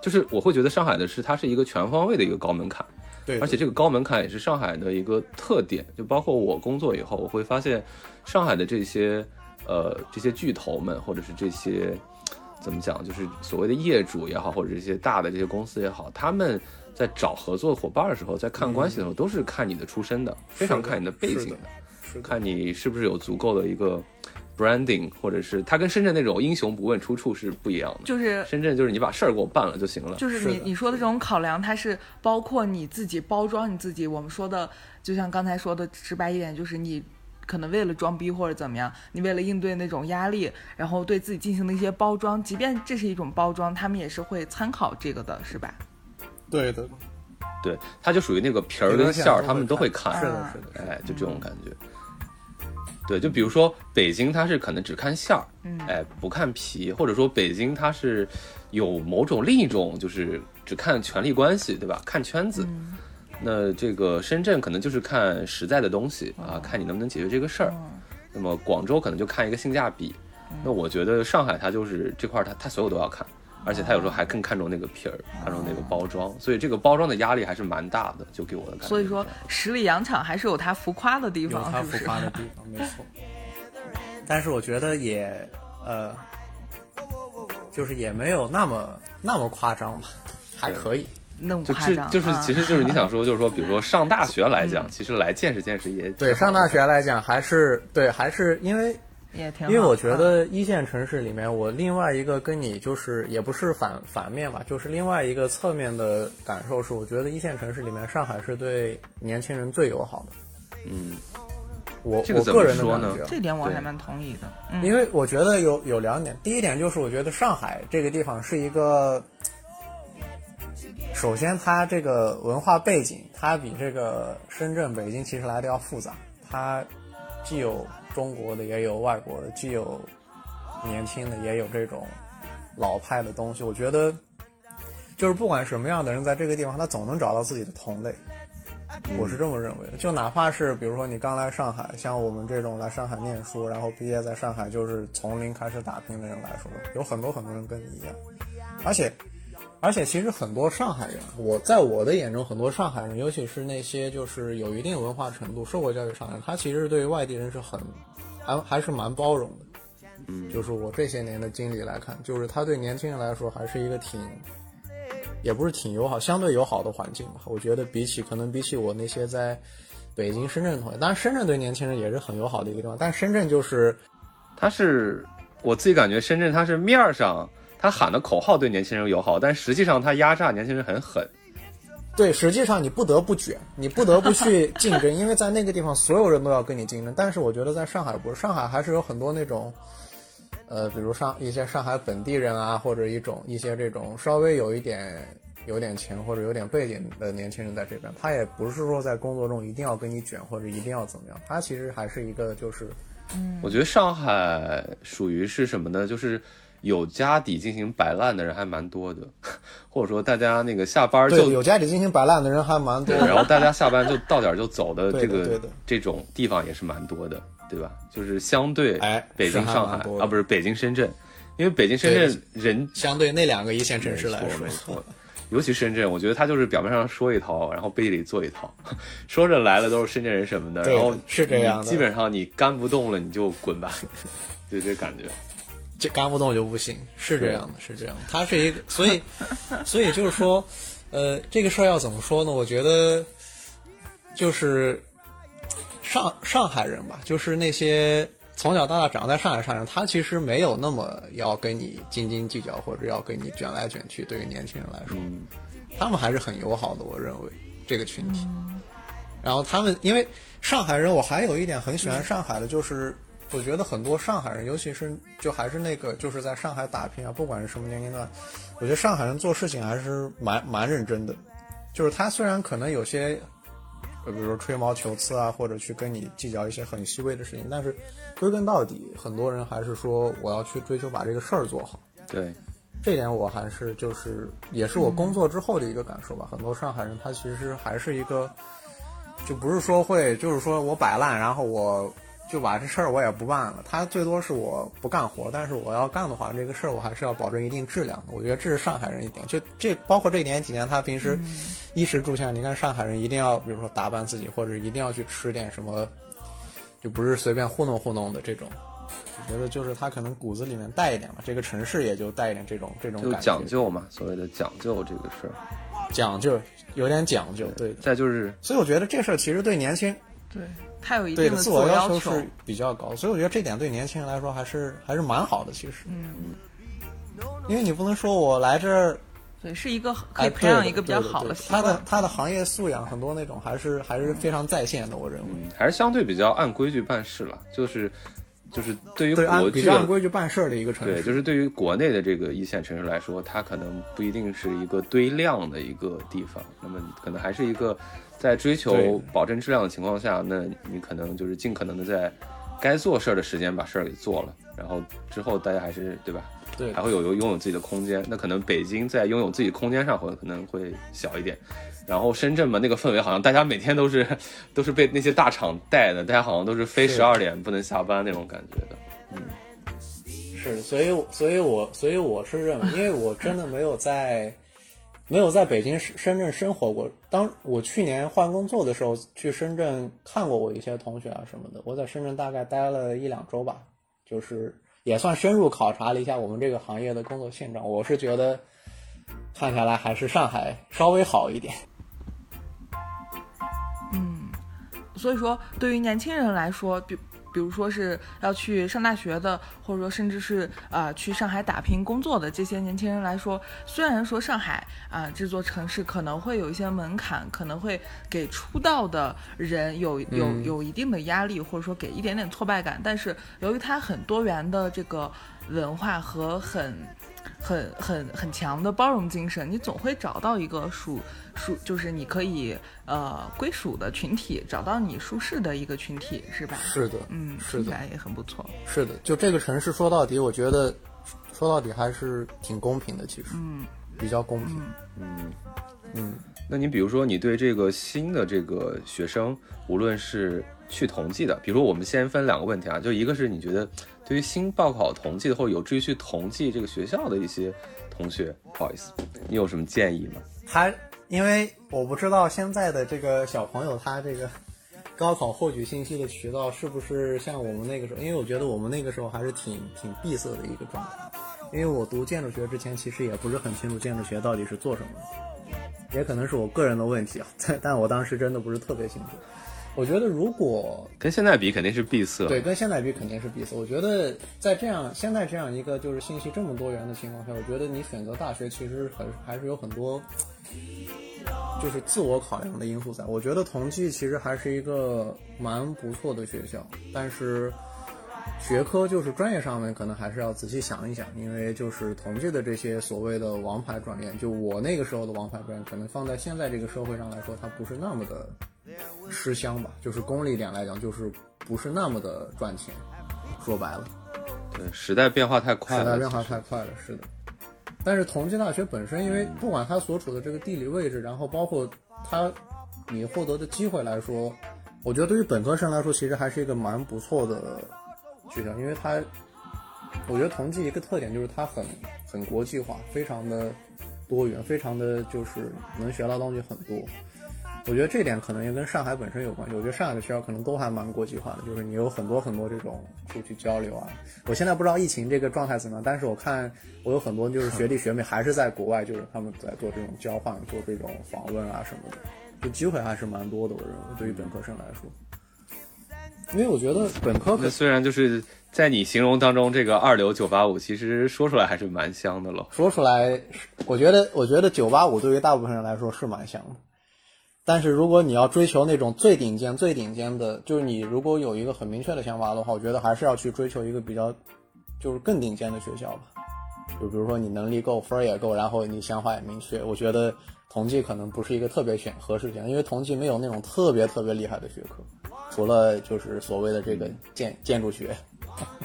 就是我会觉得上海的是它是一个全方位的一个高门槛。对的，而且这个高门槛也是上海的一个特点，就包括我工作以后，我会发现上海的这些呃这些巨头们，或者是这些怎么讲，就是所谓的业主也好，或者这些大的这些公司也好，他们在找合作伙伴的时候，在看关系的时候，都是看你的出身的，非常看你的背景的。看你是不是有足够的一个 branding，或者是它跟深圳那种英雄不问出处是不一样的。就是深圳就是你把事儿给我办了就行了，就是是你你说的这种考量，它是包括你自己包装你自己。我们说的，就像刚才说的，直白一点，就是你可能为了装逼或者怎么样，你为了应对那种压力，然后对自己进行的一些包装，即便这是一种包装，他们也是会参考这个的，是吧？对的，对，它就属于那个皮儿跟馅儿，他们都会看看。是的，是的，是的哎，就这种感觉。对，就比如说北京，它是可能只看馅儿，嗯哎，不看皮，或者说北京它是有某种另一种，就是只看权力关系，对吧？看圈子。嗯那这个深圳可能就是看实在的东西啊，看你能不能解决这个事儿。那么广州可能就看一个性价比。那我觉得上海它就是这块儿它它所有都要看，而且他有时候还更看重那个皮儿，看重那个包装，所以这个包装的压力还是蛮大的，就给我的感觉。所以说，十里洋场还是有它浮夸的地有方，它是不是？浮夸的地方，没错。但是我觉得也呃，就是也没有那么那么夸张吧，还可以。那么就这夸张，就是啊其实就是你想说，就是说，比如说上大学来讲，其实来见识见识也对，上大学来讲，还是对，还是因为也挺好。因为我觉啊得一线城市里面，我另外一个跟你就是也不是反反面吧，就是另外一个侧面的感受是，我觉得一线城市里面，上海是对年轻人最友好的。嗯，我这个我个人的感觉这点我还蛮同意的。嗯，因为我觉得有有两点，第一点就是我觉得上海这个地方是一个，首先它这个文化背景，它比这个深圳、北京其实来的要复杂，它既有中国的，也有外国的，既有年轻的，也有这种老派的东西。我觉得，就是不管什么样的人在这个地方，他总能找到自己的同类。我是这么认为的，就哪怕是比如说你刚来上海，像我们这种来上海念书，然后毕业在上海就是从零开始打拼的人来说，有很多很多人跟你一样，而且而且其实很多上海人，我在我的眼中，很多上海人，尤其是那些就是有一定文化程度、受过教育上海人，他其实对于外地人是很还还是蛮包容的。嗯，就是我这些年的经历来看，就是他对年轻人来说还是一个挺。也不是挺友好，相对友好的环境吧。我觉得比起可能比起我那些在北京、深圳的同学，当然深圳对年轻人也是很友好的一个地方，但深圳就是它是我自己感觉深圳它是面儿上他喊的口号对年轻人友好，但实际上他压榨年轻人很狠。对，实际上你不得不卷，你不得不去竞争，因为在那个地方所有人都要跟你竞争。但是我觉得在上海不是，上海还是有很多那种，呃，比如上一些上海本地人啊，或者一种一些这种稍微有一点有点钱或者有点背景的年轻人在这边，他也不是说在工作中一定要跟你卷或者一定要怎么样，他其实还是一个就是我觉得上海属于是什么呢？就是有家底进行摆烂的人还蛮多的，或者说大家那个下班就有家底进行摆烂的人还蛮多。然后大家下班就到点儿就走的 这个这种地方也是蛮多的，对吧？就是相对哎北京、上海啊，不是北京、深圳，因为北京、深圳人相对那两个一线城市来说，没错，尤其深圳，我觉得他就是表面上说一套，然后背地里做一套，说着来了都是深圳人什么的，然后是这样的基本上你干不动了，你就滚吧，就这感觉。这干不动就不行，是这样的，是这样的。它是一个，所以，所以就是说，呃，这个事儿要怎么说呢？我觉得，就是上上海人吧，就是那些从小到大长在上海上人，他其实没有那么要跟你斤斤计较，或者要跟你卷来卷去。对于年轻人来说，嗯他们还是很友好的，我认为这个群体。然后他们，因为上海人，我还有一点很喜欢上海的，就是我觉得很多上海人，尤其是就还是那个就是在上海打拼啊，不管是什么年龄段，我觉得上海人做事情还是蛮蛮认真的。就是他虽然可能有些，呃比如说吹毛求疵啊，或者去跟你计较一些很细微的事情，但是归根到底，很多人还是说我要去追求把这个事儿做好。对，这点我还是就是也是我工作之后的一个感受吧。很多上海人他其实还是一个，就不是说会就是说我摆烂，然后我就把这事儿我也不办了。他最多是我不干活，但是我要干的话，这个事儿我还是要保证一定质量的。我觉得这是上海人一点。就这包括这一年几年，他平时衣食住行，你看上海人一定要比如说打扮自己，或者一定要去吃点什么，就不是随便糊弄糊弄的这种。我觉得就是他可能骨子里面带一点吧，这个城市也就带一点这种这种就感觉，讲究嘛，所谓的讲究这个事儿。讲究，有点讲究，对。再就是所以我觉得这事儿其实对年轻对，他有一对定的自我要求是比较高，所以我觉得这点对年轻人来说还是还是蛮好的，其实。嗯，因为你不能说我来这儿对，是一个可哎以培养一个比较好的习他的。他的行业素养很多那种还是还是非常在线的，我认为。还是相对比较按规矩办事了，就是就是对于国际比较按规矩办事儿的一个城市对，就是对于国内的这个一线城市来说，它可能不一定是一个堆量的一个地方，那么可能还是一个在追求保证质量的情况下，那你可能就是尽可能的在该做事儿的时间把事儿给做了，然后之后大家还是对吧？对还会有有拥有自己的空间。那可能北京在拥有自己空间上会可能会小一点，然后深圳嘛，那个氛围好像大家每天都是都是被那些大厂带的，大家好像都是非十二点不能下班那种感觉的。嗯是，所以我，所以我，所以我是认为，因为我真的没有在，没有在北京、深圳生活过。当我去年换工作的时候，去深圳看过我一些同学啊什么的。我在深圳大概待了一两周吧，就是也算深入考察了一下我们这个行业的工作现状。我是觉得，看下来还是上海稍微好一点。嗯所以说，对于年轻人来说，比比如说是要去上大学的，或者说甚至是啊、呃去上海打拼工作的这些年轻人来说，虽然说上海啊、这座城市可能会有一些门槛，可能会给出道的人有有嗯。有一定的压力，或者说给一点点挫败感，但是由于它很多元的这个文化和很。很很很强的包容精神，你总会找到一个属属，就是你可以呃归属的群体，找到你舒适的一个群体，是吧？是的，嗯，是的，听起来也很不错。是的。就这个城市说到底，我觉得说到底还是挺公平的，其实，嗯，比较公平。嗯，嗯那你比如说，你对这个新的这个学生，无论是去同济的，比如说我们先分两个问题啊，就一个是你觉得对于新报考同济的或者有志于去同济这个学校的一些同学，不好意思，你有什么建议吗？他因为我不知道现在的这个小朋友他这个高考获取信息的渠道是不是像我们那个时候，因为我觉得我们那个时候还是挺挺闭塞的一个状态。因为我读建筑学之前，其实也不是很清楚建筑学到底是做什么的，也可能是我个人的问题啊，但我当时真的不是特别清楚。我觉得如果跟现在比肯定是闭塞，对，跟现在比肯定是闭塞。我觉得在这样现在这样一个就是信息这么多元的情况下，我觉得你选择大学其实很还是有很多就是自我考量的因素在。我觉得同济其实还是一个蛮不错的学校，但是学科就是专业上面可能还是要仔细想一想，因为就是同济的这些所谓的王牌专业，就我那个时候的王牌专业，可能放在现在这个社会上来说，它不是那么的吃香吧，就是功利点来讲，就是不是那么的赚钱。说白了，对时代变化太快了，时代变化太快了，是的。但是同济大学本身，因为不管它所处的这个地理位置，然后包括它你获得的机会来说，我觉得对于本科生来说，其实还是一个蛮不错的学校，因为它我觉得同济一个特点就是它很很国际化，非常的多元，非常的就是能学到东西很多。我觉得这点可能也跟上海本身有关系。我觉得上海的学校可能都还蛮国际化的，就是你有很多很多这种出去交流啊。我现在不知道疫情这个状态怎么样，但是我看我有很多就是学弟学妹还是在国外，就是他们在做这种交换、做这种访问啊什么的，就机会还是蛮多的。我认为对于本科生来说，因为我觉得本科可虽然就是在你形容当中，这个二流九八五其实说出来还是蛮香的了。说出来，我觉得我觉得九八五对于大部分人来说是蛮香的。但是如果你要追求那种最顶尖、最顶尖的，就是你如果有一个很明确的想法的话，我觉得还是要去追求一个比较，就是更顶尖的学校吧。就比如说你能力够，分儿也够，然后你想法也明确，我觉得同济可能不是一个特别选合适选，因为同济没有那种特别特别厉害的学科，除了就是所谓的这个建建筑学。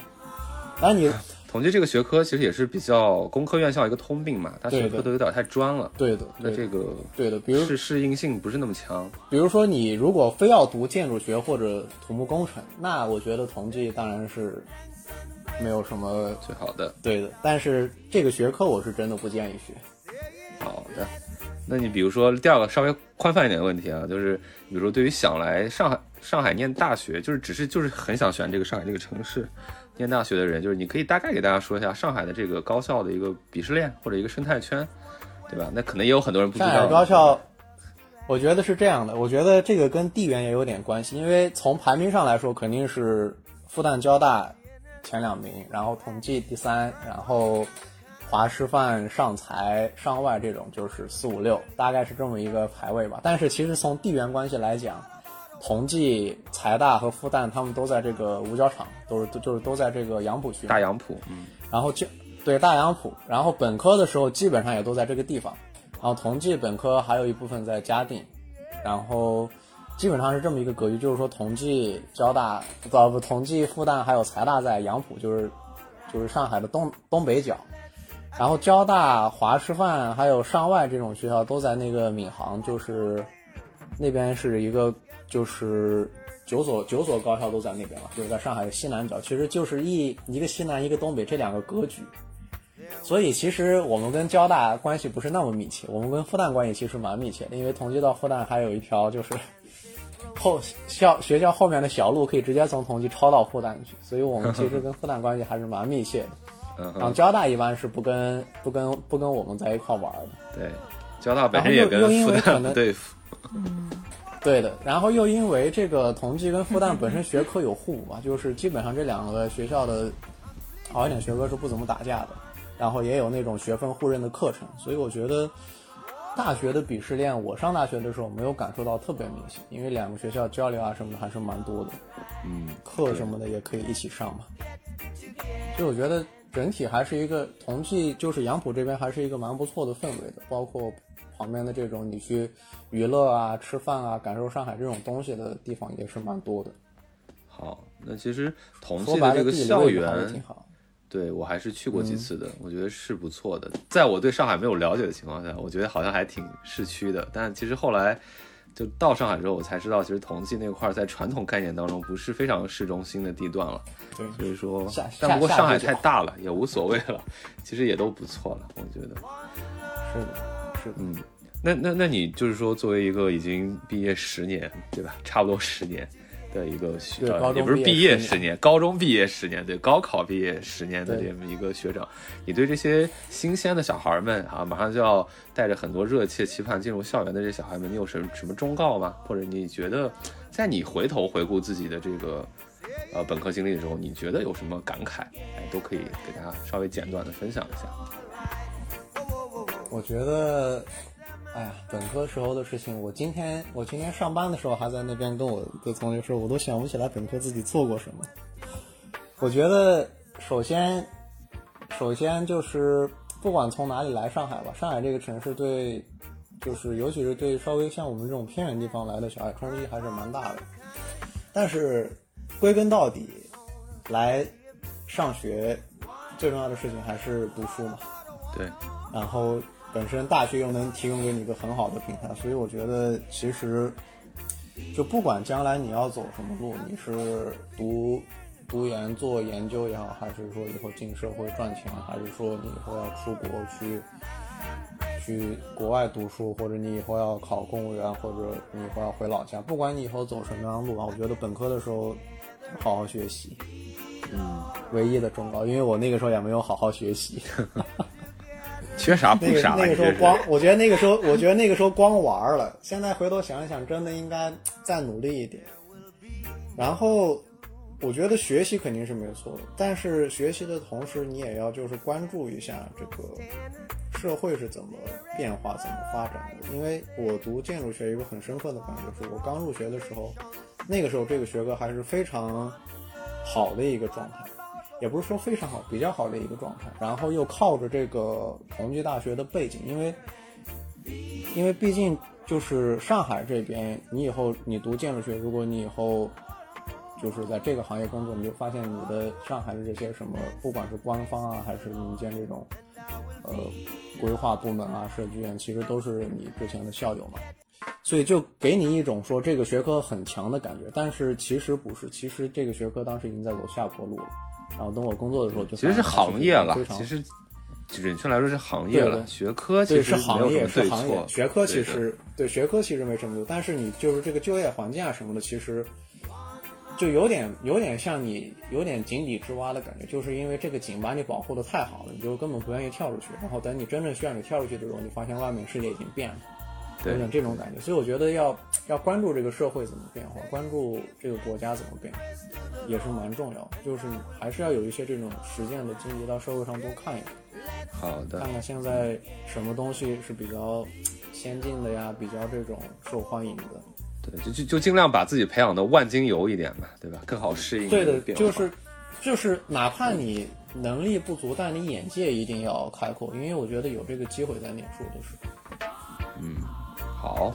然后你统计这个学科其实也是比较工科院校一个通病嘛，它学科都有点太专了，对的，对的那这个对的，比如是适应性不是那么强。比如说，你如果非要读建筑学或者土木工程，那我觉得同济当然是没有什么最好的。对的。但是这个学科我是真的不建议学。好的，那你比如说第二个稍微宽泛一点的问题啊，就是比如说对于想来上海上海念大学，就是只是就是很想选这个上海这个城市念大学的人，就是你可以大概给大家说一下上海的这个高校的一个鄙视链或者一个生态圈，对吧？那可能也有很多人不知道上海。高校，我觉得是这样的，我觉得这个跟地缘也有点关系，因为从排名上来说，肯定是复旦、交大前两名，然后同济第三，然后华师范、上财、上外这种就是四五六，大概是这么一个排位吧。但是其实从地缘关系来讲，同济、财大和复旦他们都在这个五角场，都是都就是都在这个杨浦区。大杨浦，嗯，然后就对大杨浦，然后本科的时候基本上也都在这个地方，然后同济本科还有一部分在嘉定，然后基本上是这么一个格局，就是说同济、交大不不同济、复旦还有财大在杨浦，就是就是上海的东东北角，然后交大、华师范还有上外这种学校都在那个闵行，就是那边是一个就是九所九所高校都在那边了，就是在上海的西南角，其实就是一一个西南一个东北这两个格局。所以其实我们跟交大关系不是那么密切，我们跟复旦关系其实蛮密切的，因为同济到复旦还有一条就是 后校学校后面的小路可以直接从同济抄到复旦去，所以我们其实跟复旦关系还是蛮密切的。嗯然后，交大一般是不跟不跟不跟我们在一块玩的。对，交大本身也跟复旦对付，对的，然后又因为这个同济跟复旦本身学科有互补嘛，就是基本上这两个学校的好一点学科是不怎么打架的，然后也有那种学分互认的课程，所以我觉得大学的鄙视链，我上大学的时候没有感受到特别明显，因为两个学校交流啊什么的还是蛮多的，嗯，课什么的也可以一起上嘛。所以我觉得整体还是一个同济，就是杨浦这边还是一个蛮不错的氛围的，包括旁边的这种你去娱乐啊、吃饭啊、感受上海这种东西的地方也是蛮多的。好，那其实同济的这个校园挺好。对我还是去过嗯几次的，我觉得是不错的。在我对上海没有了解的情况下，我觉得好像还挺市区的。但其实后来就到上海之后，我才知道，其实同济那块儿在传统概念当中不是非常市中心的地段了。对所以说，但不过上海太大了，也无所谓了，其实也都不错了，我觉得。是的，是的。嗯，那那那你就是说，作为一个已经毕业十年，对吧？差不多十年的一个学，呃对高中也不是毕毕业十年，高中毕业十年，对，高考毕业十年的这么一个学长，你对这些新鲜的小孩们啊，马上就要带着很多热切期盼进入校园的这些小孩们，你有什么什么忠告吗？或者你觉得，在你回头回顾自己的这个呃本科经历的时候，你觉得有什么感慨？哎，都可以给大家稍微简短的分享一下。我觉得，哎呀，本科时候的事情，我今天我今天上班的时候还在那边跟我的同学说，我都想不起来本科自己做过什么。我觉得，首先，首先就是不管从哪里来上海吧，上海这个城市对，就是尤其是对稍微像我们这种偏远地方来的小孩冲击还是蛮大的。但是归根到底，来上学最重要的事情还是读书嘛。对，然后本身大学又能提供给你一个很好的平台，所以我觉得其实就不管将来你要走什么路，你是读读研做研究也好，还是说以后进社会赚钱，还是说你以后要出国去去国外读书，或者你以后要考公务员，或者你以后要回老家，不管你以后走什么样的路啊，我觉得本科的时候好好学习，嗯，唯一的忠告，因为我那个时候也没有好好学习。缺啥不那个啥，那个时候光，我觉得那个时候，我觉得那个时候光玩了。现在回头想一想，真的应该再努力一点。然后，我觉得学习肯定是没错的，但是学习的同时，你也要就是关注一下这个社会是怎么变化、怎么发展的。因为我读建筑学，一个很深刻的感觉是我刚入学的时候，那个时候这个学科还是非常好的一个状态。也不是说非常好，比较好的一个状态。然后又靠着这个同济大学的背景，因为因为毕竟就是上海这边，你以后你读建筑学，如果你以后就是在这个行业工作，你就发现你的上海的这些什么，不管是官方啊，还是民间这种呃规划部门啊、设计院，其实都是你之前的校友嘛。所以就给你一种说这个学科很强的感觉，但是其实不是，其实这个学科当时已经在走下坡路了。然后等我工作的时候就其实是行业了其实准确来说是行业了。学科其实是行业是行业错，，学科其实对学科其实没什么用，但是你就是这个就业环境啊什么的，其实就有点有点像你有点井底之蛙的感觉，就是因为这个井把你保护的太好了，你就根本不愿意跳出去，然后等你真正需要你跳出去的时候，你发现外面世界已经变了。有点这种感觉，所以我觉得要要关注这个社会怎么变化，关注这个国家怎么变，也是蛮重要的。就是还是要有一些这种实践的经历，到社会上多看一看，好的，看看现在什么东西是比较先进的呀，比较这种受欢迎的。对，就就就尽量把自己培养的万金油一点吧，对吧？更好适应对的，就是就是，哪怕你能力不足，但你眼界一定要开阔，因为我觉得有这个机会在念书的时候。好，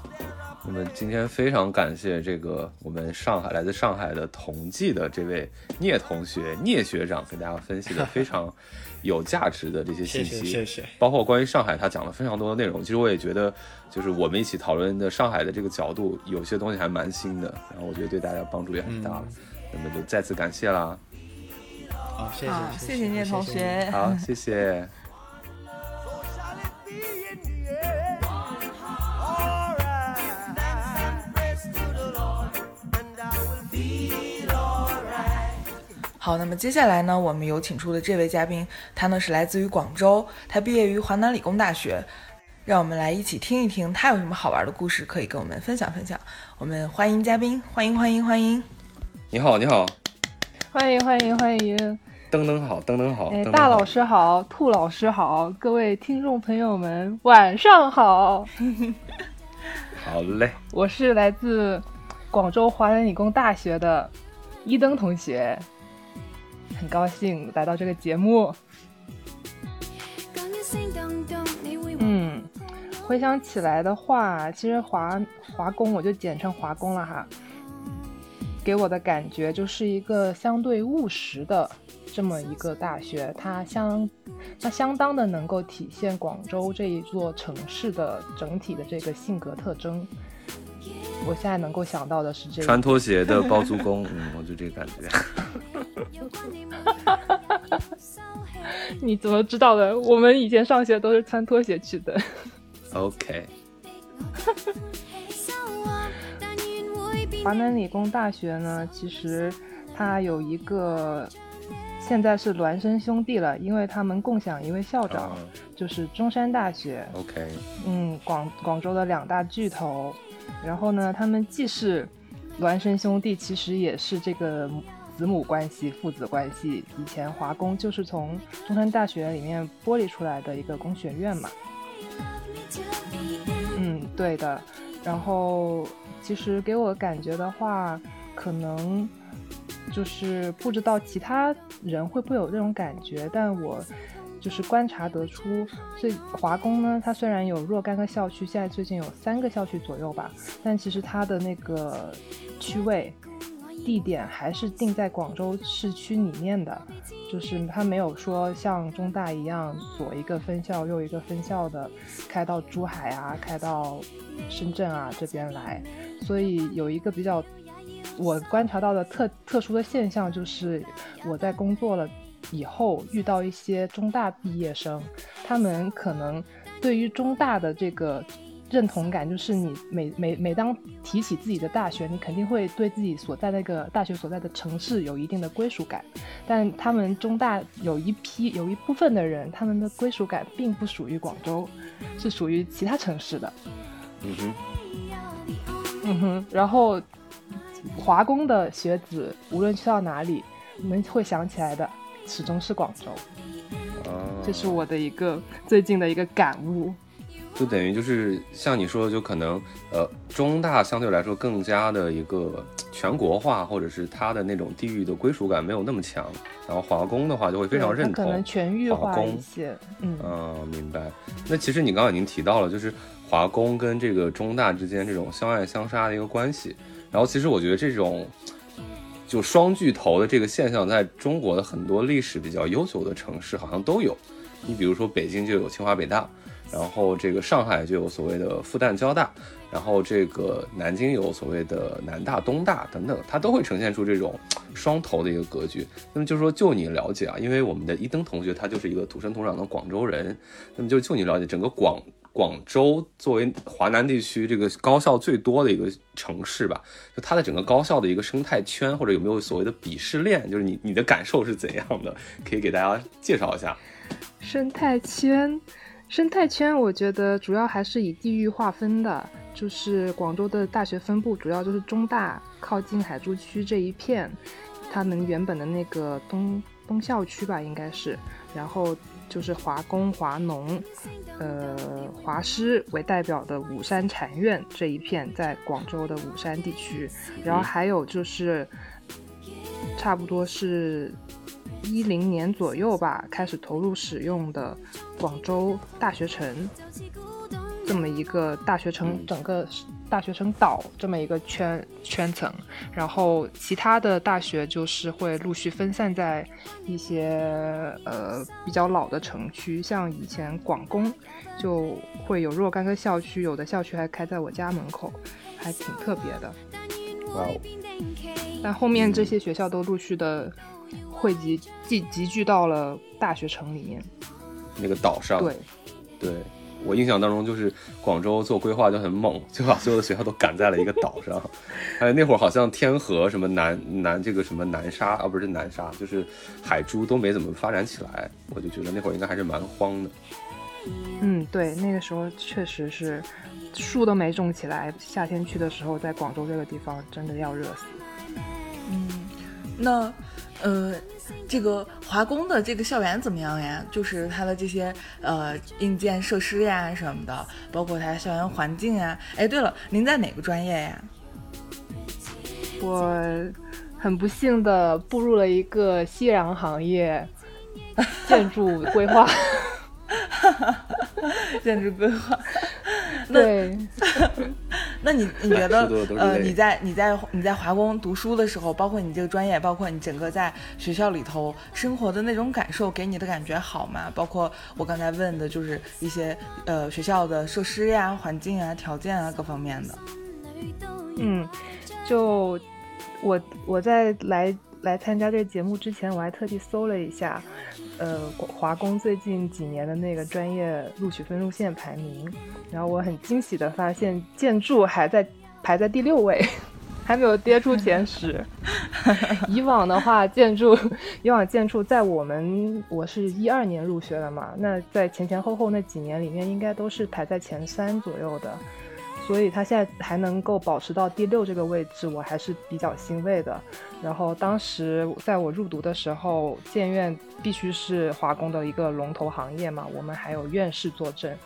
那么今天非常感谢这个我们上海来自上海的同济的这位聂同学、聂学长给大家分析的非常有价值的这些信息，谢谢谢谢包括关于上海，他讲了非常多的内容。其实我也觉得，就是我们一起讨论的上海的这个角度，有些东西还蛮新的，然后我觉得对大家帮助也很大了。那么就再次感谢啦，好，谢谢谢谢聂同学。好，谢谢。好，那么接下来呢，我们有请出的这位嘉宾，他呢是来自于广州，他毕业于华南理工大学。让我们来一起听一听他有什么好玩的故事可以跟我们分享分享。我们欢迎嘉宾，欢迎欢迎欢迎。你好，你好，欢迎欢迎欢迎！噔噔好，噔噔好，哎，大老师好，兔老师好，各位听众朋友们，晚上好！好嘞，我是来自广州华南理工大学的一登同学，很高兴来到这个节目。嗯，回想起来的话，其实华华工我就简称华工了哈，给我的感觉就是一个相对务实的这么一个大学，它相它相当的能够体现广州这一座城市的整体的这个性格特征。我现在能够想到的是这个穿，拖鞋的包租公，嗯，我就这个感覺。你怎么知道的？我们以前上学都是穿拖鞋去的。OK，华南理工大学呢，其实它有一个，现在是孪生兄弟了，因为他们共享一位校长，啊就是中山大学，，OK，嗯，广广州的两大巨头。然后呢，他们既是孪生兄弟，其实也是这个子母关系、父子关系。以前华工就是从中山大学里面剥离出来的一个工学院嘛。嗯，对的。然后其实给我感觉的话，可能就是不知道其他人会不会有这种感觉，但我就是观察得出，最华工呢，它虽然有若干个校区，现在最近有三个校区左右吧，但其实它的那个区位。地点还是定在广州市区里面的，就是他没有说像中大一样左一个分校右一个分校的开到珠海啊，开到深圳啊这边来，所以有一个比较我观察到的特特殊的现象就是，我在工作了以后遇到一些中大毕业生，他们可能对于中大的这个认同感，就是你每每每当提起自己的大学，你肯定会对自己所在那个大学所在的城市有一定的归属感。但他们中大有一批有一部分的人，他们的归属感并不属于广州，是属于其他城市的。嗯哼，嗯哼，然后华工的学子无论去到哪里，你们会想起来的始终是广州。啊，这是我的一个最近的一个感悟。就等于就是像你说的，就可能呃中大相对来说更加的一个全国化，或者是它的那种地域的归属感没有那么强。然后华工的话就会非常认同可能全域化华工一些。嗯，嗯，明白。那其实你刚刚已经提到了，就是华工跟这个中大之间这种相爱相杀的一个关系。然后其实我觉得这种就双巨头的这个现象，在中国的很多历史比较悠久的城市好像都有。你比如说北京就有清华北大，然后这个上海就有所谓的复旦交大，然后这个南京有所谓的南大东大等等，它都会呈现出这种双头的一个格局。那么就是说，就你了解啊，因为我们的一登同学他就是一个土生土长的广州人，那么就就你了解，整个广广州作为华南地区这个高校最多的一个城市吧，就它的整个高校的一个生态圈，或者有没有所谓的鄙视链，就是你你的感受是怎样的？可以给大家介绍一下。生态圈，生态圈，我觉得主要还是以地域划分的，就是广州的大学分布主要就是中大靠近海珠区这一片，他们原本的那个东东校区吧，应该是，然后就是华工、华农，呃，华师为代表的武山禅院这一片，在广州的武山地区，然后还有就是，差不多是一零年左右吧，开始投入使用的广州大学城这么一个大学城，整个大学城岛这么一个圈圈层，然后其他的大学就是会陆续分散在一些呃比较老的城区，像以前广工就会有若干个校区，有的校区还开在我家门口，还挺特别的。哇哦，但后面这些学校都陆续的汇集集集聚到了大学城里面。那个岛上，对，对我印象当中，就是广州做规划就很猛，就把所有的学校都赶在了一个岛上。哎，那会儿好像天河什么南南这个什么南沙啊，不是南沙，就是海珠都没怎么发展起来。我就觉得那会儿应该还是蛮荒的。嗯，对，那个时候确实是树都没种起来，夏天去的时候，在广州这个地方真的要热死。嗯，那呃，这个华工的这个校园怎么样呀？就是它的这些呃硬件设施呀什么的，包括它校园环境呀。哎，对了，您在哪个专业呀？我很不幸的步入了一个夕阳行业，建筑规划。建筑规划。那对，那你 你觉得呃，你在你在你在华工读书的时候，包括你这个专业，包括你整个在学校里头生活的那种感受，给你的感觉好吗？包括我刚才问的，就是一些呃学校的设施呀、环境啊、条件啊各方面的。嗯，就我我在来来参加这个节目之前，我还特地搜了一下，呃，华工最近几年的那个专业录取分数线排名，然后我很惊喜的发现，建筑还在排在第六位。还没有跌出前十。以往的话，建筑以往建筑在我们我是一二年入学的嘛，那在前前后后那几年里面，应该都是排在前三左右的。所以他现在还能够保持到第六这个位置，我还是比较欣慰的。然后当时在我入读的时候，建院必须是华工的一个龙头行业嘛，我们还有院士坐镇，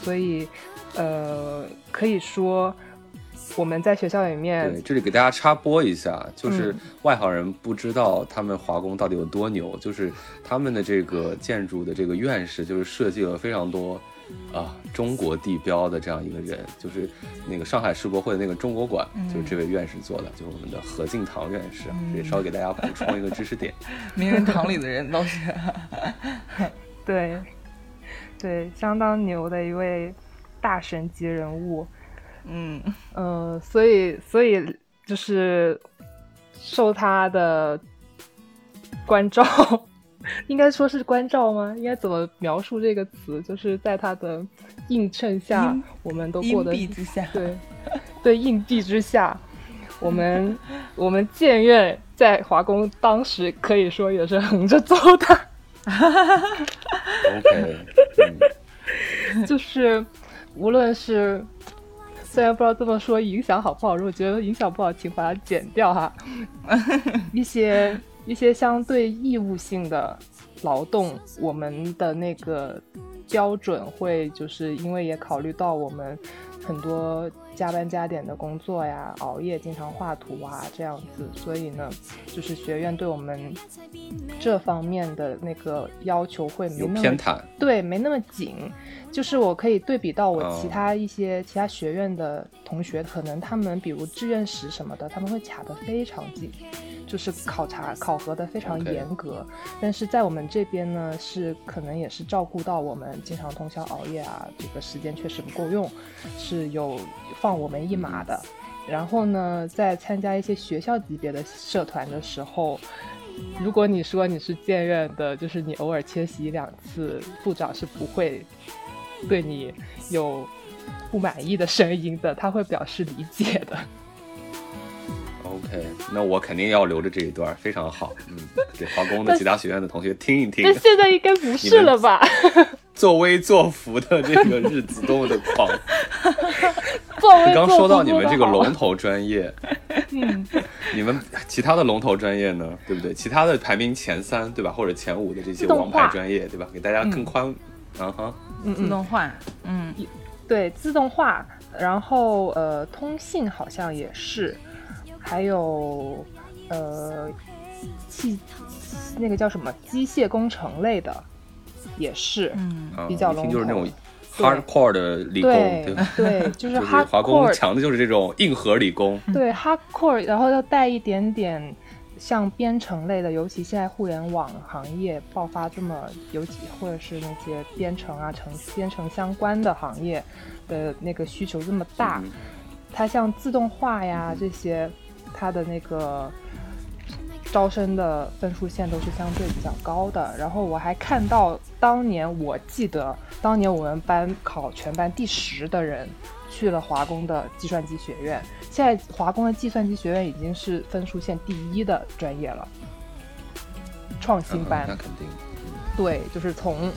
所以呃，可以说我们在学校里面对，这里给大家插播一下，就是嗯外行人不知道他们华工到底有多牛，就是他们的这个建筑的这个院士，就是设计了非常多啊中国地标的这样一个人，就是那个上海世博会的那个中国馆，嗯就是这位院士做的，就是我们的何敬堂院士也稍微给大家补充一个知识点。名人堂里的人都是。对对相当牛的一位大神级人物。嗯呃，所以所以就是受他的关照，应该说是关照吗？应该怎么描述这个词？就是在他的映衬下，我们都过荫得蔽之下，对对硬币之下，我们 我们建院在华工当时可以说也是横着走的。OK，嗯，就是无论是虽然不知道这么说影响好不好，如果觉得影响不好，请把它剪掉哈。一些一些相对义务性的劳动，我们的那个标准会就是因为也考虑到我们很多加班加点的工作呀，熬夜经常画图啊这样子，所以呢，就是学院对我们这方面的那个要求会没那么偏袒，对，没那么紧。就是我可以对比到我哦其他一些、其他学院的同学，可能他们比如志愿时什么的，他们会卡得非常紧，就是考察考核的非常严格。但是在我们这边呢，是可能也是照顾到我们经常通宵熬夜啊，这个时间确实不够用，是有放我们一马的。然后呢，在参加一些学校级别的社团的时候，如果你说你是建院的，就是你偶尔缺席一两次，部长是不会对你有不满意的声音的，他会表示理解的。OK，那我肯定要留着这一段，非常好。嗯，给华工的其他学院的同学听一听但，现在应该不是了吧？作威作福的这个日子多么的狂。作为刚说到你们这个龙，头专业，嗯，你们其他的龙头专业呢，对不对？其他的排名前三，对吧？或者前五的这些王牌专业，对吧？给大家更宽，啊哈，自嗯嗯，动化，嗯，对，自动化，然后呃，通信好像也是，还有呃，器那个叫什么机械工程类的也是，嗯，啊比较一听就是那种 hardcore 的理工，对 就是 hardcore 强的就是这种硬核理工，对 hardcore，然后要带一点点像编程类的，尤其现在互联网行业爆发这么，尤其或者是那些编程啊、程编程相关的行业的那个需求这么大，嗯。它像自动化呀这些，它的那个招生的分数线都是相对比较高的。然后我还看到当年，我记得当年我们班考全班第十的人去了华工的计算机学院，现在华工的计算机学院已经是分数线第一的专业了，创新嗯班。那肯定，对，就是从，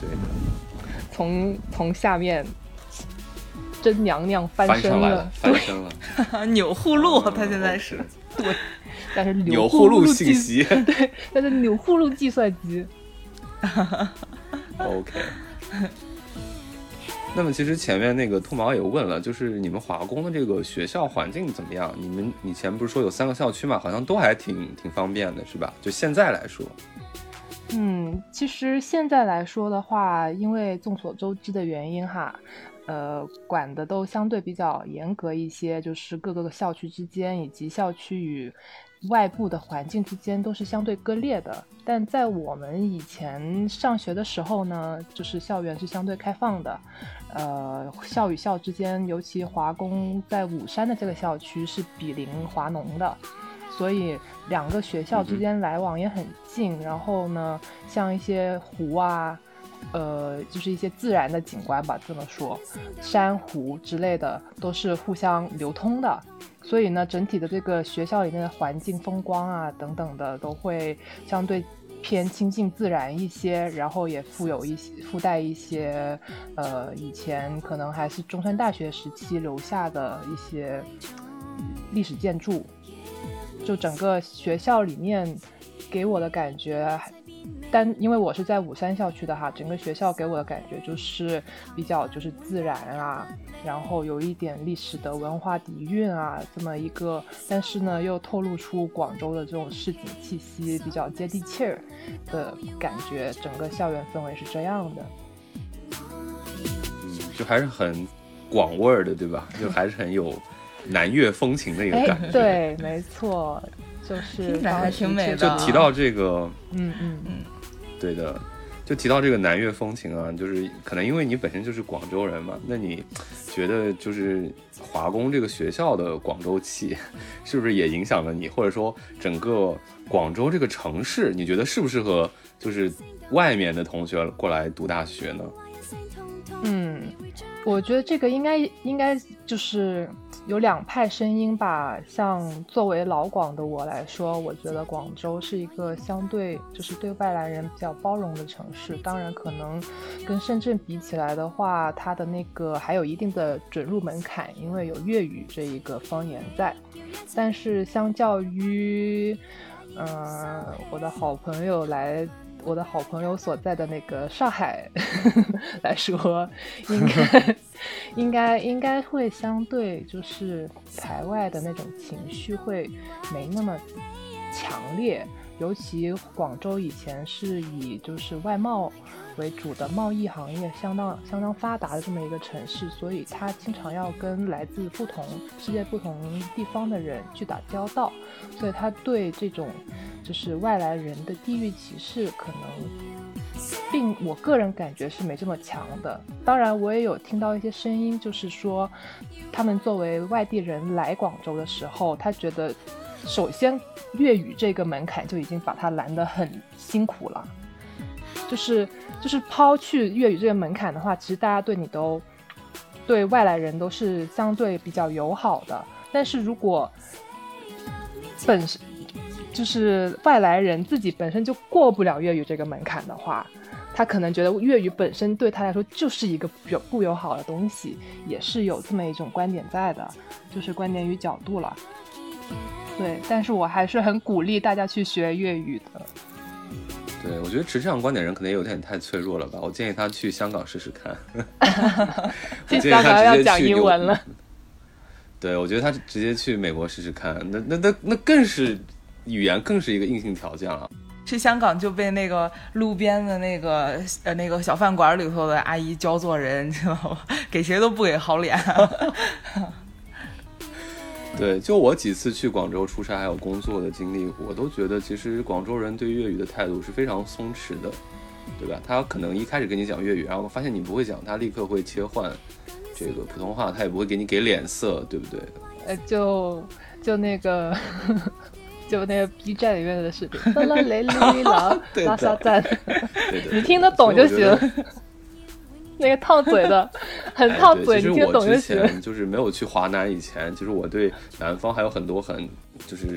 从从下面真娘娘翻身了，翻对，身了，钮祜禄，他现在是，但是钮祜祜禄信息对，但是钮祜禄计算机，，OK。那么其实前面那个兔毛也问了，就是你们华工的这个学校环境怎么样？你们以前不是说有三个校区嘛，好像都还挺挺方便的，是吧？就现在来说，嗯，其实现在来说的话，因为众所周知的原因哈，呃，管的都相对比较严格一些，就是各个校区之间以及校区与外部的环境之间都是相对割裂的。但在我们以前上学的时候呢，就是校园是相对开放的，呃，校与校之间，尤其华工在武山的这个校区是比邻华农的，所以两个学校之间来往也很近。然后呢，像一些湖啊，呃，就是一些自然的景观吧，这么说，珊瑚之类的都是互相流通的。所以呢，整体的这个学校里面的环境、风光啊等等的，都会相对偏亲近自然一些，然后也附有一些附带一些，呃，以前可能还是中山大学时期留下的一些历史建筑。就整个学校里面给我的感觉，但因为我是在武山校区的哈，整个学校给我的感觉就是比较就是自然啊，然后有一点历史的文化底蕴啊，这么一个，但是呢又透露出广州的这种市井气息，比较接地气儿的感觉，整个校园氛围是这样的。嗯，就还是很广味儿的，对吧？就还是很有南粤风情的一个哎感觉。，对，没错，就是听起来还挺美的就提到这个，嗯嗯嗯，对的，就提到这个南粤风情啊，就是可能因为你本身就是广州人嘛，那你觉得就是华工这个学校的广州气，是不是也影响了你？或者说整个广州这个城市，你觉得适不适合就是外面的同学过来读大学呢？嗯，我觉得这个应该应该就是有两派声音吧。像作为老广的我来说，我觉得广州是一个相对就是对外来人比较包容的城市。当然，可能跟深圳比起来的话，它的那个还有一定的准入门槛，因为有粤语这一个方言在。但是，相较于，嗯，我的好朋友来。我的好朋友所在的那个上海 来说，应该 应该应该会相对就是排外的那种情绪会没那么强烈，尤其广州以前是以就是外贸为主的贸易行业相当相当发达的这么一个城市，所以它经常要跟来自不同世界不同地方的人去打交道，所以他对这种。就是外来人的地域歧视，可能并我个人感觉是没这么强的。当然，我也有听到一些声音，就是说，他们作为外地人来广州的时候，他觉得，首先粤语这个门槛就已经把他拦得很辛苦了。就是就是抛去粤语这个门槛的话，其实大家对你都对外来人都是相对比较友好的。但是如果本身就是外来人自己本身就过不了粤语这个门槛的话，他可能觉得粤语本身对他来说就是一个不不友好的东西，也是有这么一种观点在的，就是观点与角度了。对，但是我还是很鼓励大家去学粤语的。对，我觉得持这样观点人可能有点太脆弱了吧？我建议他去香港试试看。去香港要讲英文了。对，我觉得他直接去美国试试看，那那那那更是。语言更是一个硬性条件了。去香港就被那个路边的那个呃那个小饭馆里头的阿姨教做人，知道吗？给谁都不给好脸。对，就我几次去广州出差还有工作的经历，我都觉得其实广州人对粤语的态度是非常松弛的，对吧？他可能一开始跟你讲粤语，然后发现你不会讲，他立刻会切换这个普通话，他也不会给你给脸色，对不对？呃，就就那个。就那个 B 站里面的视频，啦啦雷雷啦拉萨 赞，你听得懂就行。那个烫嘴的，很靠嘴，你听得懂就行。就是没有去华南以前，其实我对南方还有很多很就是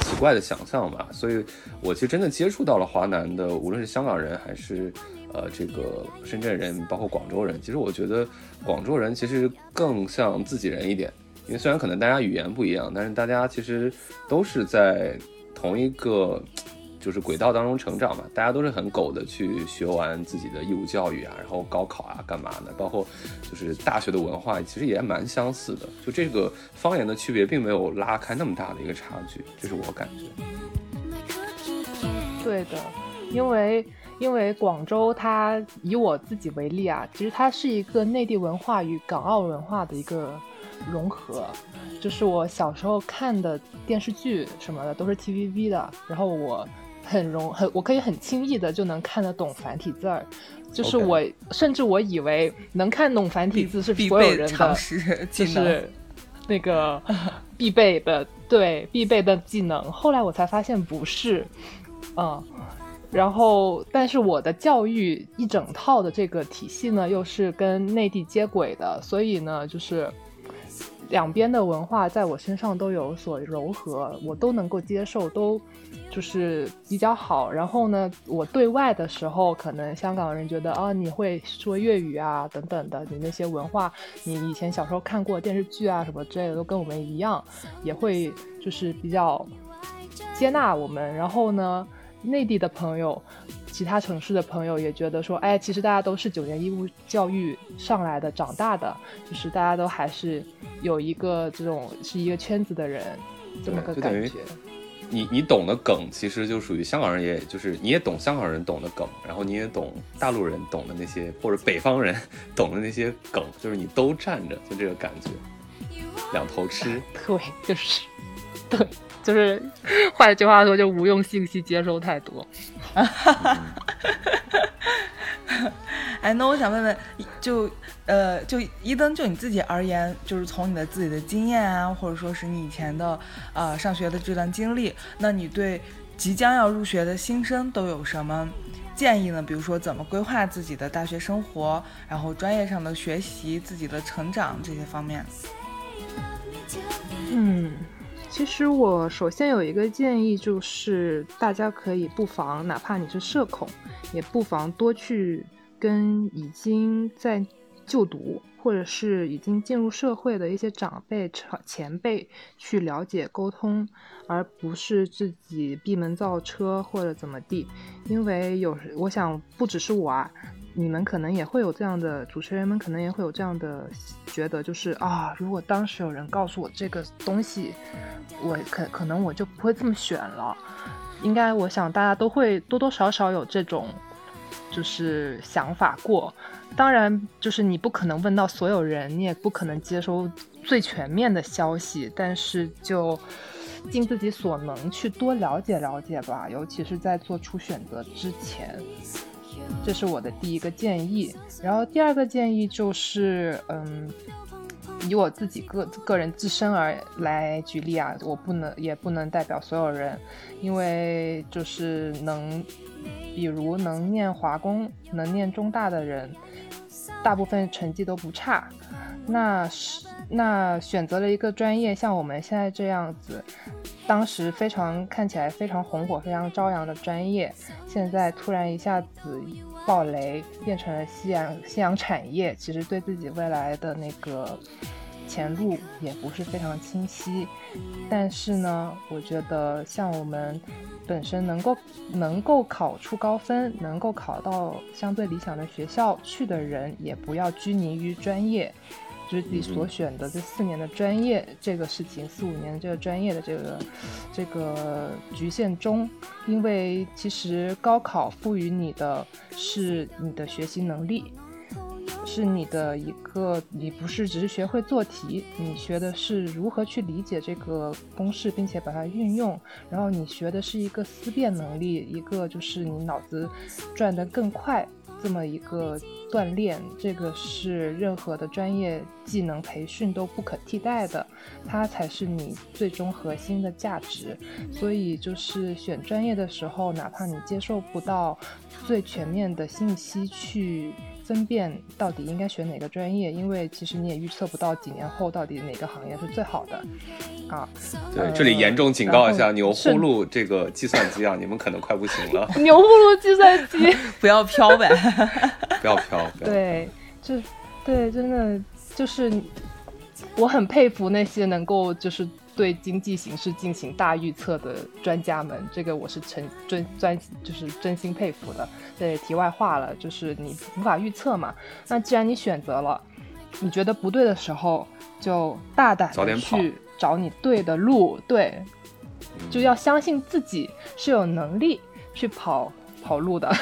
奇怪的想象吧。所以我其实真的接触到了华南的，无论是香港人还是呃这个深圳人，包括广州人，其实我觉得广州人其实更像自己人一点。因为虽然可能大家语言不一样，但是大家其实都是在同一个就是轨道当中成长嘛。大家都是很狗的去学完自己的义务教育啊，然后高考啊，干嘛的？包括就是大学的文化，其实也蛮相似的。就这个方言的区别，并没有拉开那么大的一个差距，这是我感觉。对的，因为因为广州，它以我自己为例啊，其实它是一个内地文化与港澳文化的一个。融合，就是我小时候看的电视剧什么的都是 TVB 的，然后我很容很我可以很轻易的就能看得懂繁体字儿，就是我甚至我以为能看懂繁体字是所有人的，就是那个必备的对必备的技能。后来我才发现不是，嗯，然后但是我的教育一整套的这个体系呢，又是跟内地接轨的，所以呢，就是。两边的文化在我身上都有所柔和，我都能够接受，都就是比较好。然后呢，我对外的时候，可能香港人觉得啊，你会说粤语啊，等等的，你那些文化，你以前小时候看过电视剧啊什么之类的，都跟我们一样，也会就是比较接纳我们。然后呢，内地的朋友。其他城市的朋友也觉得说，哎，其实大家都是九年义务教育上来的、长大的，就是大家都还是有一个这种是一个圈子的人，这么个感觉。你你懂的梗，其实就属于香港人，也就是你也懂香港人懂的梗，然后你也懂大陆人懂的那些，或者北方人 懂的那些梗，就是你都站着，就这个感觉，两头吃。对，就是，对。就是 换句话说，就无用信息接收太多。哎，那我想问问，就呃，就伊登，就你自己而言，就是从你的自己的经验啊，或者说是你以前的呃上学的这段经历，那你对即将要入学的新生都有什么建议呢？比如说怎么规划自己的大学生活，然后专业上的学习、自己的成长这些方面。嗯，其实我首先有一个建议，就是大家可以不妨，哪怕你是社恐，也不妨多去跟已经在就读或者是已经进入社会的一些长辈、长前辈去了解沟通，而不是自己闭门造车或者怎么地。因为有，我想不只是我啊。你们可能也会有这样的，主持人们可能也会有这样的觉得，就是啊，如果当时有人告诉我这个东西，我可可能我就不会这么选了。应该，我想大家都会多多少少有这种就是想法过。当然，就是你不可能问到所有人，你也不可能接收最全面的消息，但是就尽自己所能去多了解了解吧，尤其是在做出选择之前。这是我的第一个建议，然后第二个建议就是，嗯，以我自己个个人自身而来举例啊，我不能也不能代表所有人，因为就是能，比如能念华工、能念中大的人，大部分成绩都不差，那是那选择了一个专业，像我们现在这样子。当时非常看起来非常红火、非常朝阳的专业，现在突然一下子爆雷，变成了夕阳夕阳产业，其实对自己未来的那个前路也不是非常清晰。但是呢，我觉得像我们本身能够能够考出高分，能够考到相对理想的学校去的人，也不要拘泥于专业。就是自己所选的这四年的专业，这个事情四五年这个专业的这个这个局限中，因为其实高考赋予你的是你的学习能力，是你的一个，你不是只是学会做题，你学的是如何去理解这个公式，并且把它运用，然后你学的是一个思辨能力，一个就是你脑子转得更快。这么一个锻炼，这个是任何的专业技能培训都不可替代的，它才是你最终核心的价值。所以，就是选专业的时候，哪怕你接受不到最全面的信息去。分辨到底应该选哪个专业，因为其实你也预测不到几年后到底哪个行业是最好的啊。对，这里严重警告一下牛呼噜这个计算机啊，你们可能快不行了。牛呼噜计算机，不要飘呗，不要飘。对，就对，真的就是我很佩服那些能够就是。对经济形势进行大预测的专家们，这个我是真真专就是真心佩服的。这题外话了，就是你无法预测嘛。那既然你选择了，你觉得不对的时候，就大胆的去找你对的路。对，就要相信自己是有能力去跑跑路的。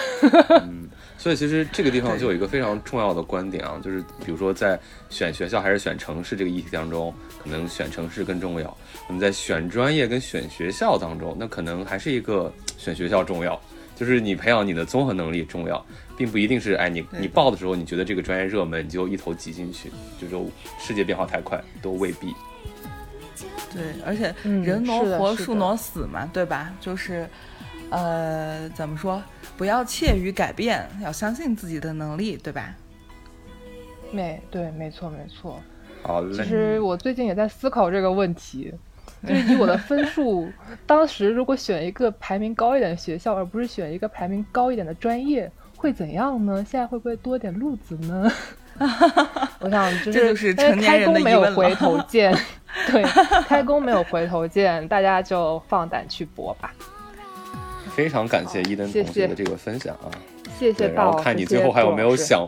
所以其实这个地方就有一个非常重要的观点啊，就是比如说在选学校还是选城市这个议题当中，可能选城市更重要。那么在选专业跟选学校当中，那可能还是一个选学校重要，就是你培养你的综合能力重要，并不一定是哎你你报的时候你觉得这个专业热门，你就一头挤进去，就说世界变化太快，都未必。对，而且人挪活，树挪死嘛，对吧？就是。呃，怎么说？不要怯于改变，要相信自己的能力，对吧？没对，没错，没错。好嘞。其实我最近也在思考这个问题，就是以我的分数，当时如果选一个排名高一点的学校，而不是选一个排名高一点的专业，会怎样呢？现在会不会多点路子呢？我想，就是开弓 没有回头箭，对，开弓没有回头箭，大家就放胆去搏吧。非常感谢伊登同学的这个分享啊！谢谢。然后看你最后还有没有想，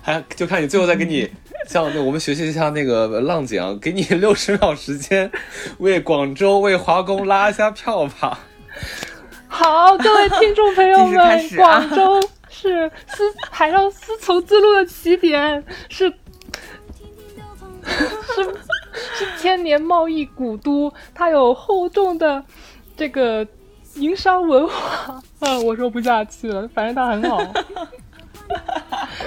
还就看你最后再给你像那我们学习一下那个浪姐啊，给你 六十秒时间，为广州为华工拉一下票吧。好，各位听众朋友 们，广州是丝海上丝绸之路的起点，是是是千年贸易古都，它有厚重的这个。营商文化，嗯，我说不下去了，反正它很好。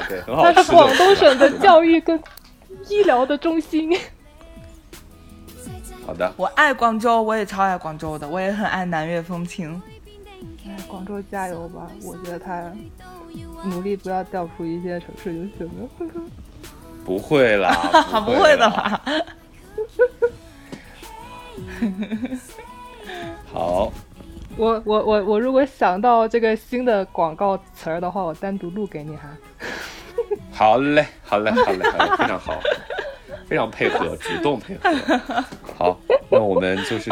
对，很好吃。它是广东省的教育跟医疗的中心。好的，我爱广州，我也超爱广州的，我也很爱南粤风情。哎，广州加油吧！我觉得他努力不要掉出一些城市就行了。不会啦，不会的啦。啦，好，我我我我如果想到这个新的广告词儿的话，我单独录给你哈。好嘞，好嘞，好嘞，好嘞，非常好，非常配合，主动配合。好，那我们就是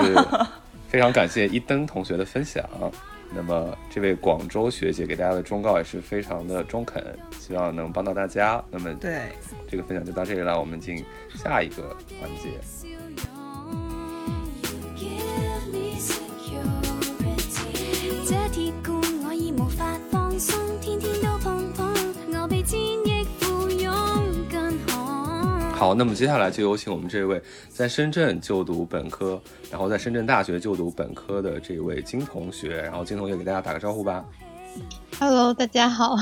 非常感谢一灯同学的分享。那么这位广州学姐给大家的忠告也是非常的中肯，希望能帮到大家。那么对，这个分享就到这里了，我们进下一个环节。這鐵罐我已無法放鬆，天天都碰碰，我被千億富翁更好。好，那麼接下來就有請我們這位在深圳就讀本科，然後在深圳大學就讀本科的這位金同學，然後金同學給大家打個招呼吧。Hello，大家好。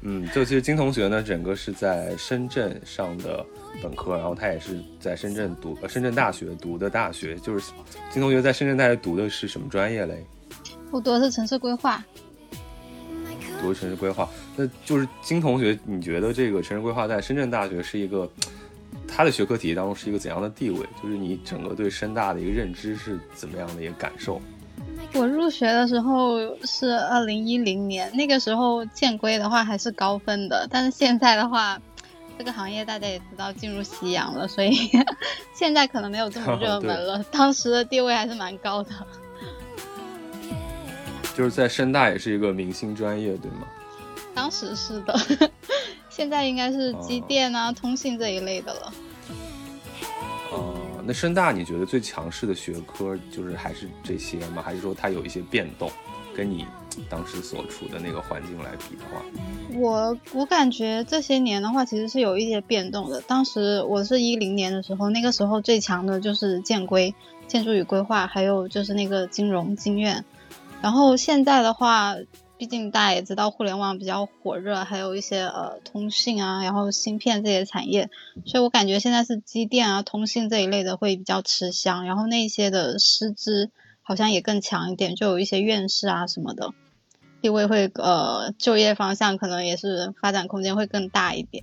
嗯，就其實金同學呢，整個是在深圳上的本科，然后他也是在深圳读，呃，深圳大学读的大学。就是金同学在深圳大学读的是什么专业嘞？我读的是城市规划。读的城市规划。那就是金同学，你觉得这个城市规划在深圳大学是一个他的学科体系当中是一个怎样的地位？就是你整个对深大的一个认知是怎么样的一个感受？我入学的时候是二零一零年，那个时候建规的话还是高分的，但是现在的話，這個行业大家也知道进入夕阳了，所以 现在可能没有这么 热门了。当时的地位还是蛮高的。就是在深大也是一个明星专业，对吗？当时是的，现在应该是机电啊、通信这一类的了。哦、那深大你觉得最强势的学科就是还是这些吗？还是说它有一些变动？跟你当时所处的那个环境来比的话，我我感觉这些年的话，其实是有一些变动的。当时我是一零年的时候，那个时候最强的就是建规、建筑与规划，还有就是那个金融经院。然后现在的话，毕竟大家也知道互联网比较火热，还有一些呃通信啊，然后芯片这些产业，所以我感觉现在是机电啊、通信这一类的会比较吃香。然后那些的师资好像也更强一点，就有一些院士啊什么的。地位会呃就业方向可能也是发展空间会更大一点。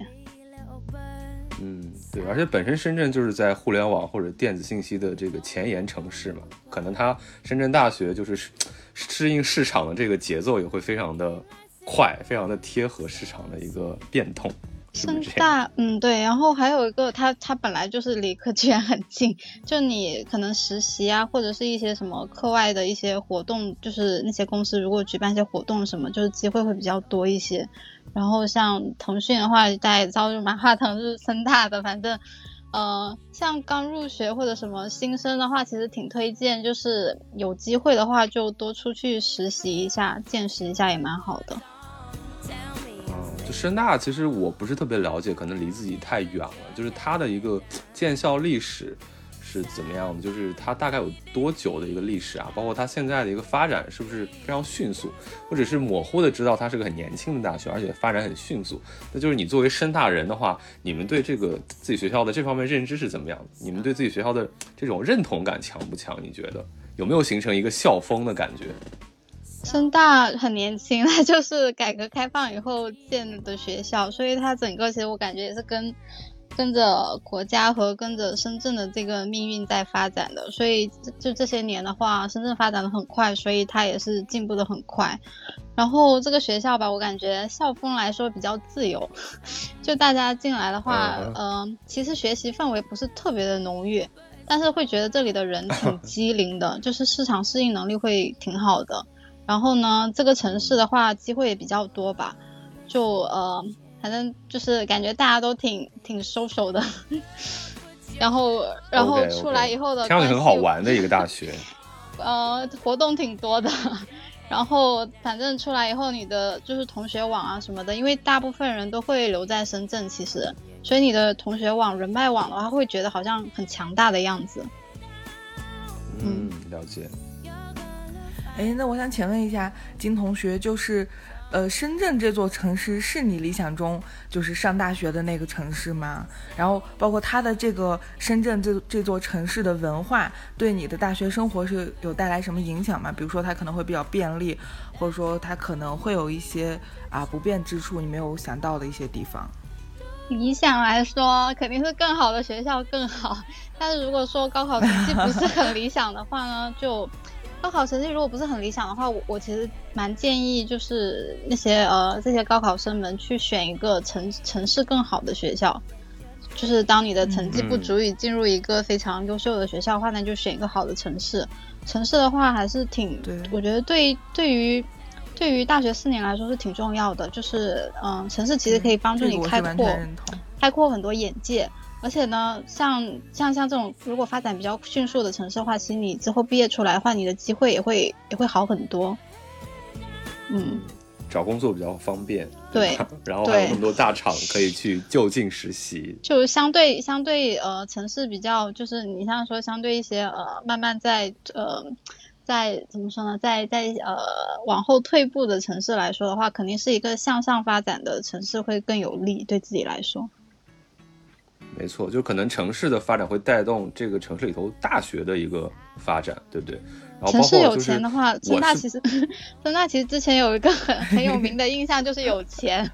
嗯，对，而且本身深圳就是在互联网或者电子信息的这个前沿城市嘛，可能它深圳大学就是适应市场的这个节奏也会非常的快，非常的贴合市场的一个变通。深？大，嗯，对，然后还有一个，它它本来就是離科技園很近，就你可能实习啊，或者是一些什么课外的一些活动，就是那些公司如果举办一些活动什么，就是机会会比较多一些。然后像腾讯的话，大家也知道，就马化腾是深大的，反正，呃，像刚入学或者什么新生的话，其实挺推荐，就是有机会的话就多出去实习一下，见识一下也蛮好的。就深大其实我不是特别了解，可能离自己太远了。就是它的一个建校历史是怎么样的？就是它大概有多久的一个历史啊？包括它现在的一个发展是不是非常迅速？或者是模糊的知道它是个很年轻的大学，而且发展很迅速？那就是你作为深大人的话，你们对这个自己学校的这方面认知是怎么样的？你们对自己学校的这种认同感强不强？你觉得有没有形成一个校风的感觉？深大很年轻，它就是改革开放以后建的学校，所以它整个其实我感觉也是跟跟着国家和跟着深圳的这个命运在发展的。所以就这些年的话，深圳发展的很快，所以它也是进步的很快。然后这个学校吧，我感觉校风来说比较自由，就大家进来的话，嗯、呃，其实学习氛围不是特别的浓郁，但是会觉得这里的人挺 机灵的，就是市场适应能力会挺好的。然后呢，这个城市的话机会也比较多吧，就呃，反正就是感觉大家都挺挺 social 的。然后，然后出来以后的上去很好玩的一个大学。呃，活动挺多的。然后，反正出来以后，你的就是同学网啊什么的，因为大部分人都会留在深圳，其实，所以你的同学网、人脉网的话，会觉得好像很强大的样子。嗯，了解。哎，那我想请问一下金同学，就是呃，深圳这座城市是你理想中就是上大学的那个城市吗？然后包括它的这个深圳这这座城市的文化，对你的大学生活是有带来什么影响吗？比如说它可能会比较便利，或者说它可能会有一些啊不便之处，你没有想到的一些地方。理想来说，肯定是更好的学校更好。但是如果说高考成绩不是很理想的话呢，就高考成绩如果不是很理想的话，我我其实蛮建议就是那些呃这些高考生们去选一个城城市更好的学校。就是当你的成绩不足以进入一个非常优秀的学校的话，那就选一个好的城市。城市的话还是挺，我觉得对对于对于大学四年来说是挺重要的。就是嗯，城市其实可以帮助你开阔。开阔很多眼界。而且呢，像像像这种如果发展比较迅速的城市的话，其实你之后毕业出来的话，你的机会也会也会好很多。嗯，找工作比较方便，对 然后还有那么多大厂可以去就近实习，就相对相对呃城市比较，就是你像说相对一些呃慢慢在呃在怎么说呢，在在呃往后退步的城市来说的话，肯定是一个向上发展的城市会更有利对自己来说。没错，就可能城市的发展会带动这个城市里头大学的一个发展，对不对？然后城市有钱的话，深大其实 深大其实之前有一个很很有名的印象就是有钱，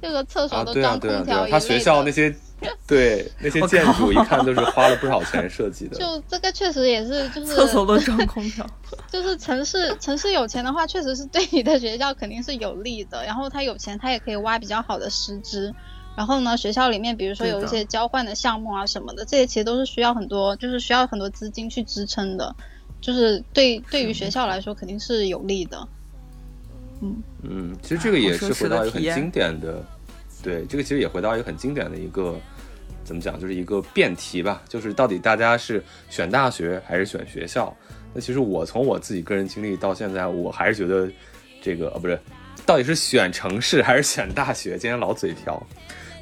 就是说厕所啊，对啊，都装对啊，对空调一，类啊他学校那些 对那些建筑一看都是花了不少钱设计的，就这个确实也是，就是厕所都装空调，就是城市城市有钱的话，确实是对你的学校肯定是有利的。然后他有钱，他也可以挖比较好的师资。然后呢，学校里面比如说有一些交换的项目啊什么的，这些其实都是需要很多，就是需要很多资金去支撑的。就是对对于学校来说肯定是有利的。嗯嗯，其实这个也是回到一个很经典的，对，这个其实也回到一个很经典的一个怎么讲，就是一个辩题吧，就是到底大家是选大学还是选学校？那其实我从我自己个人经历到现在，我还是觉得这个啊不是，到底是选城市还是选大学？今天老嘴瓢。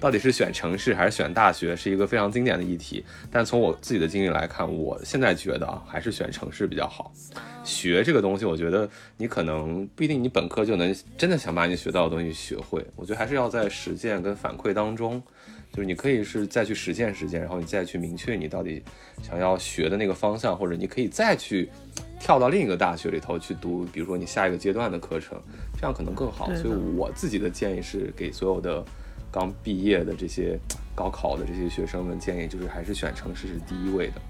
到底是选城市还是选大学，是一个非常经典的议题。但从我自己的经历来看，我现在觉得啊，还是选城市比较好。学这个东西，我觉得你可能不一定你本科就能真的想把你学到的东西学会。我觉得还是要在实践跟反馈当中，就是你可以是再去实践实践，然后你再去明确你到底想要学的那个方向，或者你可以再去跳到另一个大学里头去读，比如说你下一个阶段的课程，这样可能更好。所以我自己的建议是给所有的刚毕业的这些高考的这些学生们建议，就是还是选城市是第一位的。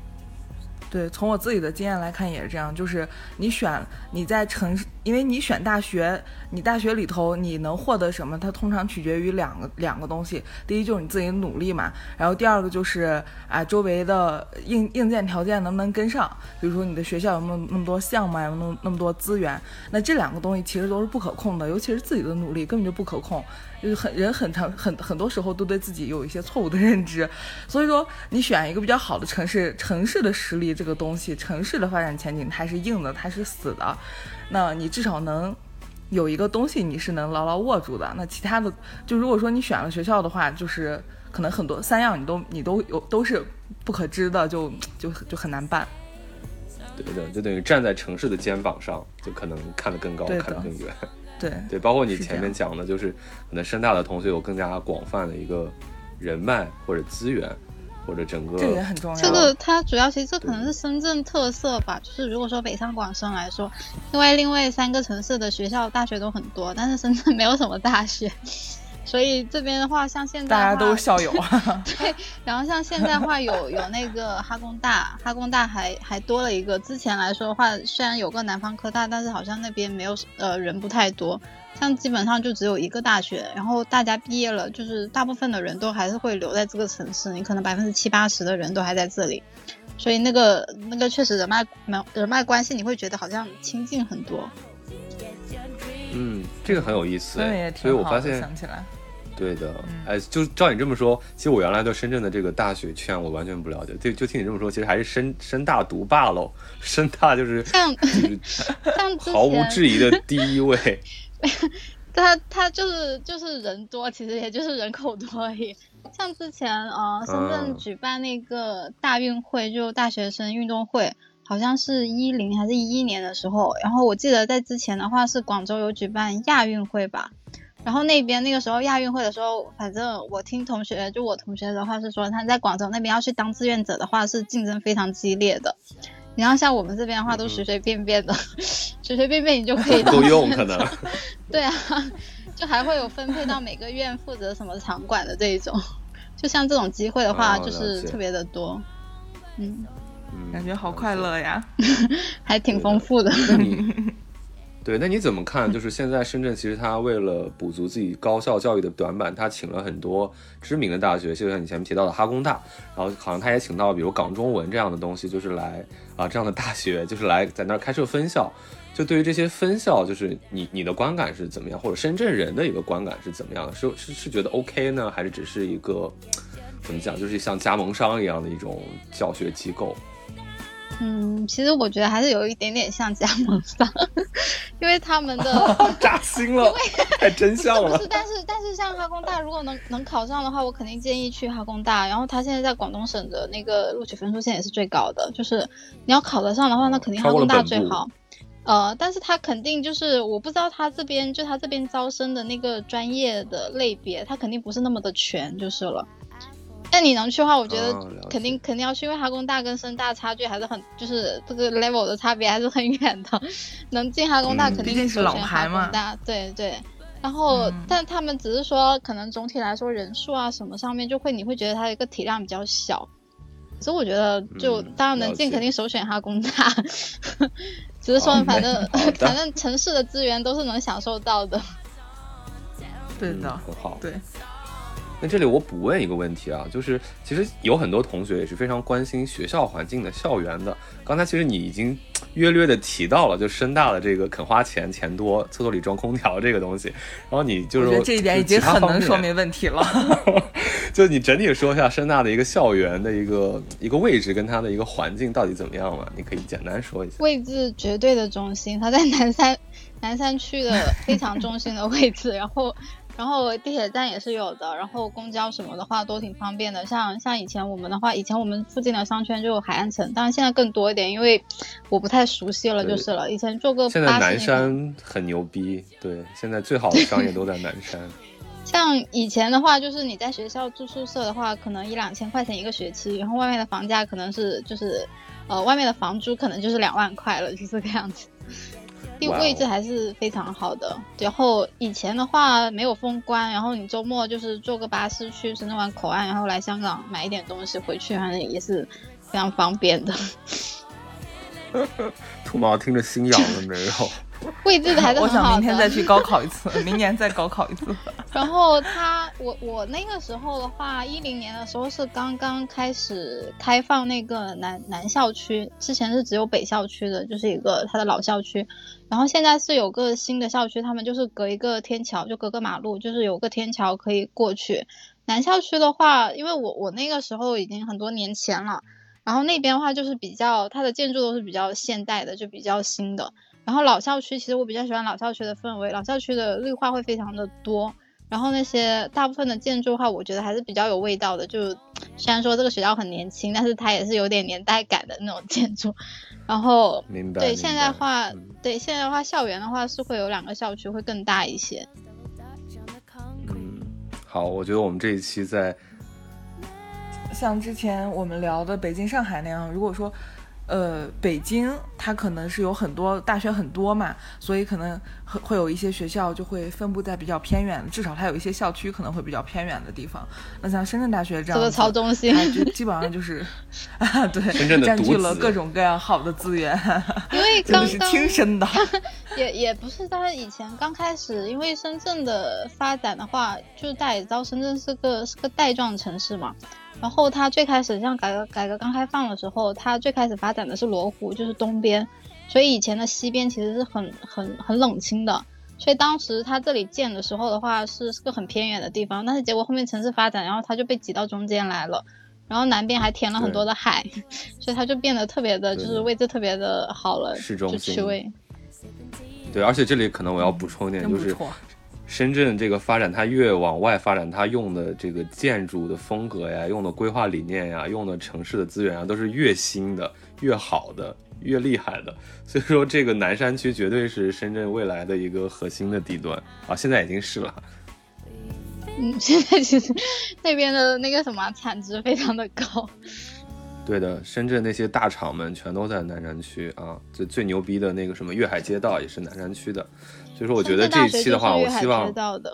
对，从我自己的经验来看也是这样，就是你选你在城市，因为你选大学，你大学里头你能获得什么，它通常取决于两个两个东西，第一就是你自己努力嘛，然后第二个就是啊周围的硬硬件条件能不能跟上，比如说你的学校有没有那么多项目，有那么那么多资源，那这两个东西其实都是不可控的，尤其是自己的努力根本就不可控，就是很人很长很很多时候都对自己有一些错误的认知，所以说你选一个比较好的城市，城市的实力这个东西，城市的发展前景它是硬的，它是死的，那你至少能有一个东西你是能牢牢握住的。那其他的，就如果说你选了学校的话，就是可能很多三样你都你都有都是不可知的，就就就很难办。对的，就等于站在城市的肩膀上，就可能看得更高，看得更远。对对，包括你前面讲的，就是可能深大的同学有更加广泛的一个人脉或者资源，或者整个这个也很重要。这个它主要其实这可能是深圳特色吧，就是如果说北上广深来说，因为另外三个城市的学校大学都很多，但是深圳没有什么大学，所以这边的话，像现在大家都是校友啊。对，然后像现在的话有 有那个哈工大，哈工大还还多了一个。之前来说的话，虽然有个南方科大，但是好像那边没有呃人不太多，像基本上就只有一个大学。然后大家毕业了，就是大部分的人都还是会留在这个城市，你可能百分之七八十的人都还在这里，所以那个那个确实人脉人人脉关系，你会觉得好像亲近很多。嗯，这个很有意思所以也哎，所以挺好的，我发现想起来。对的，嗯哎，就照你这么说，其实我原来对深圳的这个大学圈我完全不了解，就就听你这么说，其实还是深深大独霸喽，深大就是像 像毫无质疑的第一位。他他就是就是人多，其实也就是人口多而已。像之前呃，深圳嗯举办那个大运会，就大学生运动会，好像是一零还是一一年的时候，然后我记得在之前的话是广州有举办亚运会吧，然后那边那个时候亚运会的时候，反正我听同学就我同学的话是说他在广州那边要去当志愿者的话是竞争非常激烈的，你要像我们这边的话都随随便便的，随随便便你就可以当够用可能对啊，就还会有分配到每个院负责什么场馆的这一种，就像这种机会的话，就是特别的多，嗯，嗯感觉好快乐呀！还挺丰富的。你 对，那你怎么看？就是现在深圳其实它为了补足自己高校教育的短板，它请了很多知名的大学，就像你前面提到的哈工大，然后好像他也请到比如港中文这样的东西，就是来啊这样的大学，就是来在那儿开设分校。就对于这些分校，就是你你的观感是怎么样，或者深圳人的一个观感是怎么样？是是是觉得 OK 呢，还是只是一个怎么讲，就是像加盟商一样的一种教学机构？嗯，其实我觉得还是有一点点像加盟商，因为他们的 扎心了，太真相了不是，。但是但是像哈工大，如果能能考上的话，我肯定建议去哈工大。然后他现在在广东省的那个录取分数线也是最高的，就是你要考得上的话，那肯定哈工大最好。呃，但是他肯定就是我不知道他这边就他这边招生的那个专业的类别，他肯定不是那么的全就是了。但你能去的话，我觉得肯定、肯定要去，因为哈工大跟深大差距还是很，就是这个 level 的差别还是很远的。能进哈工大嗯肯毕竟是老定首选牌嘛哈工大，对对。然后，嗯但他们只是说，可能总体来说人数啊什么上面，就会你会觉得它一个体量比较小。所以我觉得就，嗯当然能进，肯定首选哈工大。只是说，反正 反正城市的资源都是能享受到的。对的，很好。对。那这里我补问一个问题啊，就是其实有很多同学也是非常关心学校环境的、校园的。刚才其实你已经约略的提到了，就深大的这个肯花钱、钱多，厕所里装空调这个东西。然后你就是我觉得这一点已经很能说明问题了。就你整体说一下深大的一个校园的一个一个位置跟它的一个环境到底怎么样嘛？你可以简单说一下。位置绝对的中心，它在南山南山区的非常中心的位置，然后然后地铁站也是有的，然后公交什么的话都挺方便的。像像以前我们的话，以前我们附近的商圈就有海岸城，当然现在更多一点，因为我不太熟悉了就是了。以前坐个现在南山很牛逼，对，现在最好的商业都在南山。像以前的话，就是你在学校住宿舍的话，可能一两千块钱一个学期，然后外面的房价可能是就是，呃，外面的房租可能就是两万块了，就是这个样子。地位置还是非常好的。然后以前的话没有封关，然后你周末就是坐个巴士去深圳湾口岸，然后来香港买一点东西回去，反正也是非常方便的。兔毛听着心痒了没有？位置还是我很好的。想明天再去高考一次，明年再高考一次。然后他，我我那个时候的话，一零年的时候是刚刚开始开放那个南南校区，之前是只有北校区的，就是一个它的老校区。然后现在是有个新的校区，他们就是隔一个天桥，就隔个马路，就是有个天桥可以过去。南校区的话，因为我我那个时候已经很多年前了，然后那边的话就是比较它的建筑都是比较现代的，就比较新的。然后老校区其实我比较喜欢老校区的氛围，老校区的绿化会非常的多。然后那些大部分的建筑的话，我觉得还是比较有味道的。就虽然说这个学校很年轻，但是它也是有点年代感的那种建筑。然后对明白明现在的话嗯，对现在的话，校园的话是会有两个校区，会更大一些。嗯，好，我觉得我们这一期在像之前我们聊的北京、上海那样，如果说，呃，北京它可能是有很多大学很多嘛，所以可能会会有一些学校就会分布在比较偏远，至少它有一些校区可能会比较偏远的地方。那像深圳大学这样子，这个超中心就 基本上就是，啊，对，深圳占据了各种各样好的资源，因为 真的是刚刚亲生的。也也不是，但是以前刚开始，因为深圳的发展的话，就是大家也知道，深圳是个是个带状城市嘛。然后它最开始像改革改革刚开放的时候，它最开始发展的是罗湖，就是东边，所以以前的西边其实是很很很冷清的。所以当时它这里建的时候的话，是是个很偏远的地方，但是结果后面城市发展，然后它就被挤到中间来了。然后南边还填了很多的海，所以它就变得特别的，就是位置特别的好了，就市中心区位。对，而且这里可能我要补充一点，就是。深圳这个发展，它越往外发展，它用的这个建筑的风格呀，用的规划理念呀，用的城市的资源啊，都是越新的、越好的，越厉害的。所以说，这个南山区绝对是深圳未来的一个核心的地段啊，现在已经是了。嗯，现在其实那边的那个什么产值非常的高。对的，深圳那些大厂们全都在南山区啊，最最牛逼的那个什么粤海街道也是南山区的。所以说，我觉得这一期的话，我希望知道的，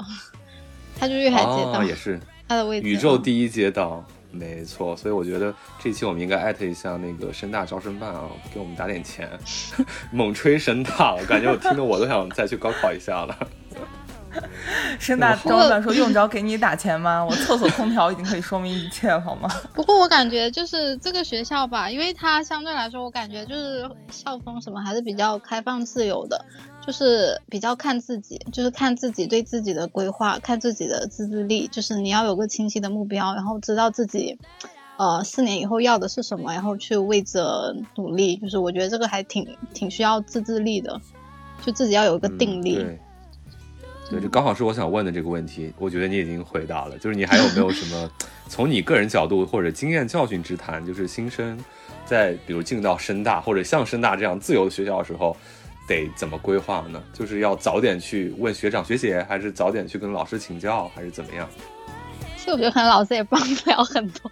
他就是粤海街道，也是他的位置，宇宙第一街道，没错。所以我觉得这一期我们应该艾特一下那个深大招生办啊，给我们打点钱，猛吹深大，我感觉我听得我都想再去高考一下了。深大招生办说用着给你打钱吗？我厕所空调已经可以说明一切，好吗？不过我感觉就是这个学校吧，因为它相对来说，我感觉就是校风什么还是比较开放自由的，就是比较看自己，就是看自己对自己的规划，看自己的自制力，就是你要有个清晰的目标，然后知道自己，呃，四年以后要的是什么，然后去为之努力。就是我觉得这个还挺挺需要自制力的，就自己要有一个定力。对，就刚好是我想问的这个问题。我觉得你已经回答了，就是你还有没有什么从你个人角度或者经验教训之谈，就是新生在比如进到深大或者像深大这样自由的学校的时候，得怎么规划呢？就是要早点去问学长学姐，还是早点去跟老师请教，还是怎么样？其实我觉得可能老师也帮不了很多。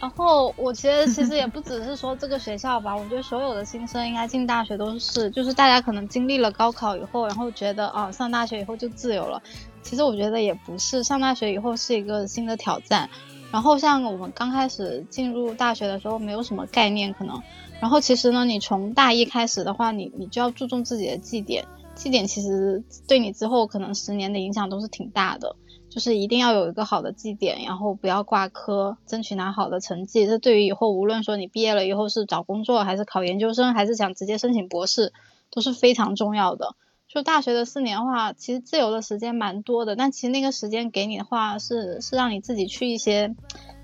然后我觉得其实也不只是说这个学校吧，我觉得所有的新生应该进大学都是，就是大家可能经历了高考以后，然后觉得啊上大学以后就自由了。其实我觉得也不是，上大学以后是一个新的挑战。然后像我们刚开始进入大学的时候，没有什么概念可能。然后其实呢，你从大一开始的话，你你就要注重自己的绩点，绩点其实对你之后可能十年的影响都是挺大的。就是一定要有一个好的绩点，然后不要挂科，争取拿好的成绩。这对于以后无论说你毕业了以后是找工作，还是考研究生，还是想直接申请博士，都是非常重要的。就大学的四年的话，其实自由的时间蛮多的，但其实那个时间给你的话，是是让你自己去一些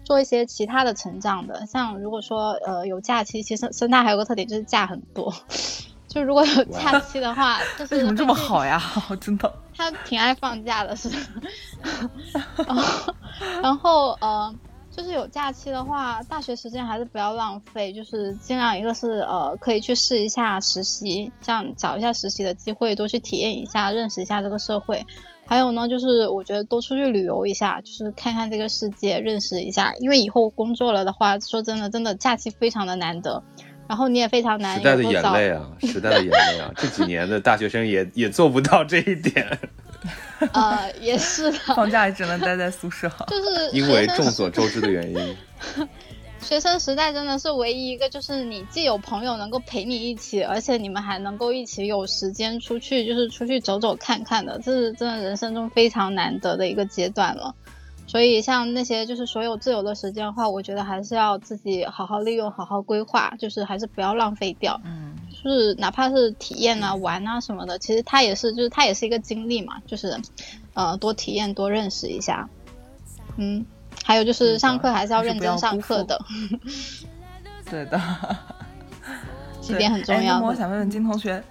做一些其他的成长的。像如果说呃有假期，其实深大还有个特点就是假很多。就如果有假期的话，就是为什么这么好呀？真的，他挺爱放假的，是。然后呃，就是有假期的话，大学时间还是不要浪费，就是尽量一个是呃可以去试一下实习，像找一下实习的机会，多去体验一下，认识一下这个社会。还有呢，就是我觉得多出去旅游一下，就是看看这个世界，认识一下。因为以后工作了的话，说真的，真的假期非常的难得。然后你也非常难。时代的眼泪啊，时代的眼泪啊！这几年的大学生也也做不到这一点。呃，也是的，放假也只能待在宿舍。就是因为众所周知的原因。学生时代真的是唯一一个，就是你既有朋友能够陪你一起，而且你们还能够一起有时间出去，就是出去走走看看的，这是真的人生中非常难得的一个阶段了。所以，像那些就是所有自由的时间的话，我觉得还是要自己好好利用，好好规划，就是还是不要浪费掉。嗯，就是哪怕是体验啊、玩啊什么的，其实它也是，就是它也是一个经历嘛，就是，呃，多体验、多认识一下。嗯，还有就是上课还是要认真上课的。对的，这点很重要。我想问问金同学，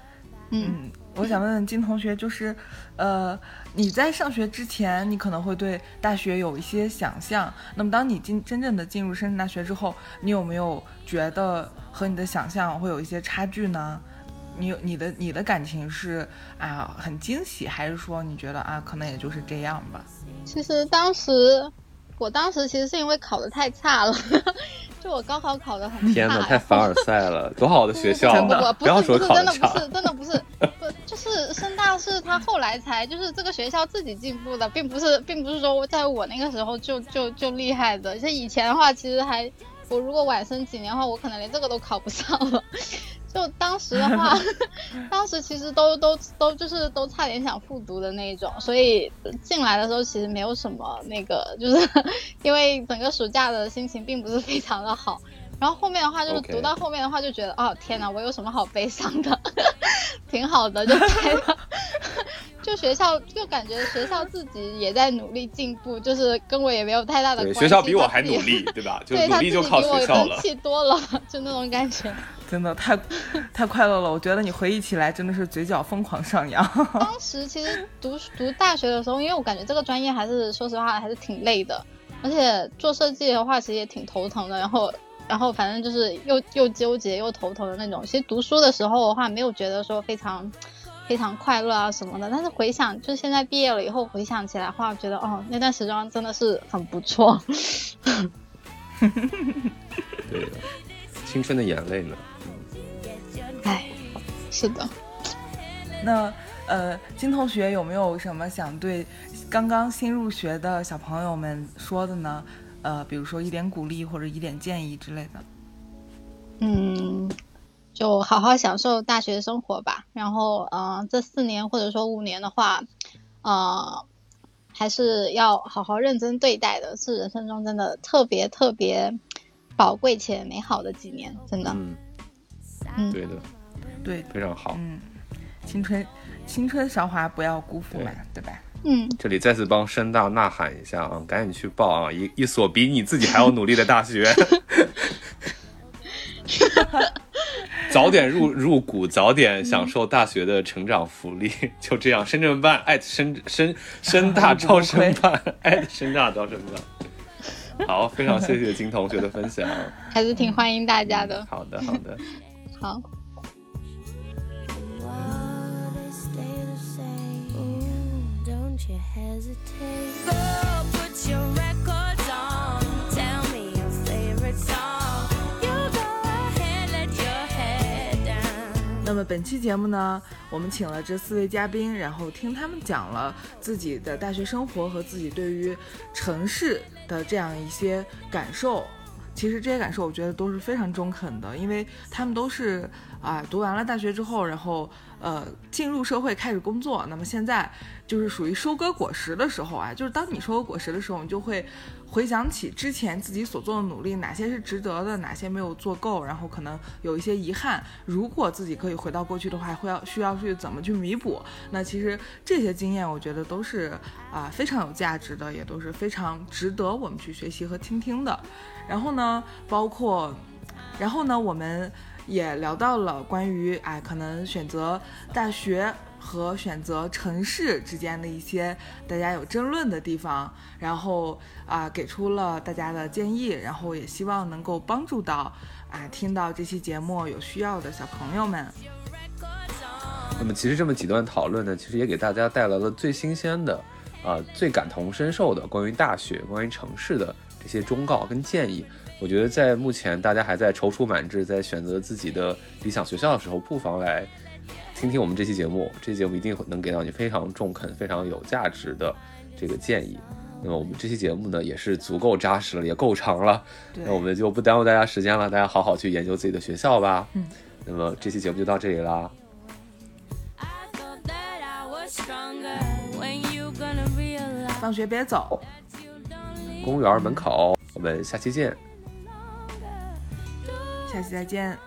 嗯，我想问问金同学，就是，呃。你在上学之前，你可能会对大学有一些想象。那么，当你进真正的进入深圳大学之后，你有没有觉得和你的想象会有一些差距呢？你有你的你的感情是啊很惊喜，还是说你觉得啊可能也就是这样吧？其实当时，我当时其实是因为考的太差了。就我高考考的很天哪，太凡尔赛了，多好的学校啊！不要说考的差，真的不是，真的不是，不就是深大是他后来才就是这个学校自己进步的，并不是，并不是说在我那个时候就就就厉害的。像以前的话，其实还我如果晚生几年的话，我可能连这个都考不上了。就当时的话，当时其实都都都就是都差点想复读的那一种，所以进来的时候其实没有什么那个，就是 因为整个暑假的心情并不是非常的好。然后后面的话就是读到后面的话就觉得，哦天哪，我有什么好悲伤的？挺好的，就觉得就学校就感觉学校自己也在努力进步，就是跟我也没有太大的关系。学校比我还努力，对吧？就努力就靠学校了。气多了，就那种感觉。真的太太快乐了，我觉得你回忆起来真的是嘴角疯狂上扬。当时其实读读大学的时候，因为我感觉这个专业还是说实话还是挺累的，而且做设计的话其实也挺头疼的。然后然后反正就是又又纠结又头疼的那种。其实读书的时候的话，没有觉得说非常非常快乐啊什么的，但是回想，就是现在毕业了以后回想起来的话，觉得哦，那段时光真的是很不错。对的，青春的眼泪呢？哎，是的。那呃，金同学有没有什么想对刚刚新入学的小朋友们说的呢？呃，比如说一点鼓励或者一点建议之类的。嗯，就好好享受大学生活吧。然后，呃，这四年或者说五年的话，呃，还是要好好认真对待的，是人生中真的特别特别宝贵且美好的几年，真的。嗯，嗯，对的，对，非常好。嗯，青春青春韶华不要辜负嘛，对吧？嗯，这里再次帮深大呐喊一下啊，赶紧去报啊！一一所比你自己还要努力的大学，早点入入股，早点享受大学的成长福利。就这样，深圳办艾特深深深大招生办 艾特深大招生办。好，非常谢谢金同学的分享。还是挺欢迎大家的。好的，好的。好。那么本期节目呢，我们请了这四位嘉宾，然后听他们讲了自己的大学生活和自己对于城市的这样一些感受。其实这些感受我觉得都是非常中肯的，因为他们都是啊读完了大学之后，然后呃进入社会开始工作，那么现在就是属于收割果实的时候啊，就是当你收割果实的时候，你就会回想起之前自己所做的努力，哪些是值得的，哪些没有做够，然后可能有一些遗憾。如果自己可以回到过去的话，会要需要去怎么去弥补？那其实这些经验，我觉得都是啊非常有价值的，也都是非常值得我们去学习和倾听的。然后呢，包括，然后呢，我们也聊到了关于哎，可能选择大学和选择城市之间的一些大家有争论的地方，然后啊，给出了大家的建议，然后也希望能够帮助到啊听到这期节目有需要的小朋友们。那么其实这么几段讨论呢，其实也给大家带来了最新鲜的，啊、最感同身受的关于大学、关于城市的这些忠告跟建议。我觉得在目前大家还在踌躇满志，在选择自己的理想学校的时候，不妨来听听我们这期节目。这期节目一定会能给到你非常中肯、非常有价值的这个建议。那么我们这期节目呢，也是足够扎实了，也够长了。那我们就不耽误大家时间了，大家好好去研究自己的学校吧。嗯。那么这期节目就到这里啦。放学别走公园门口，我们下期见。下期再见。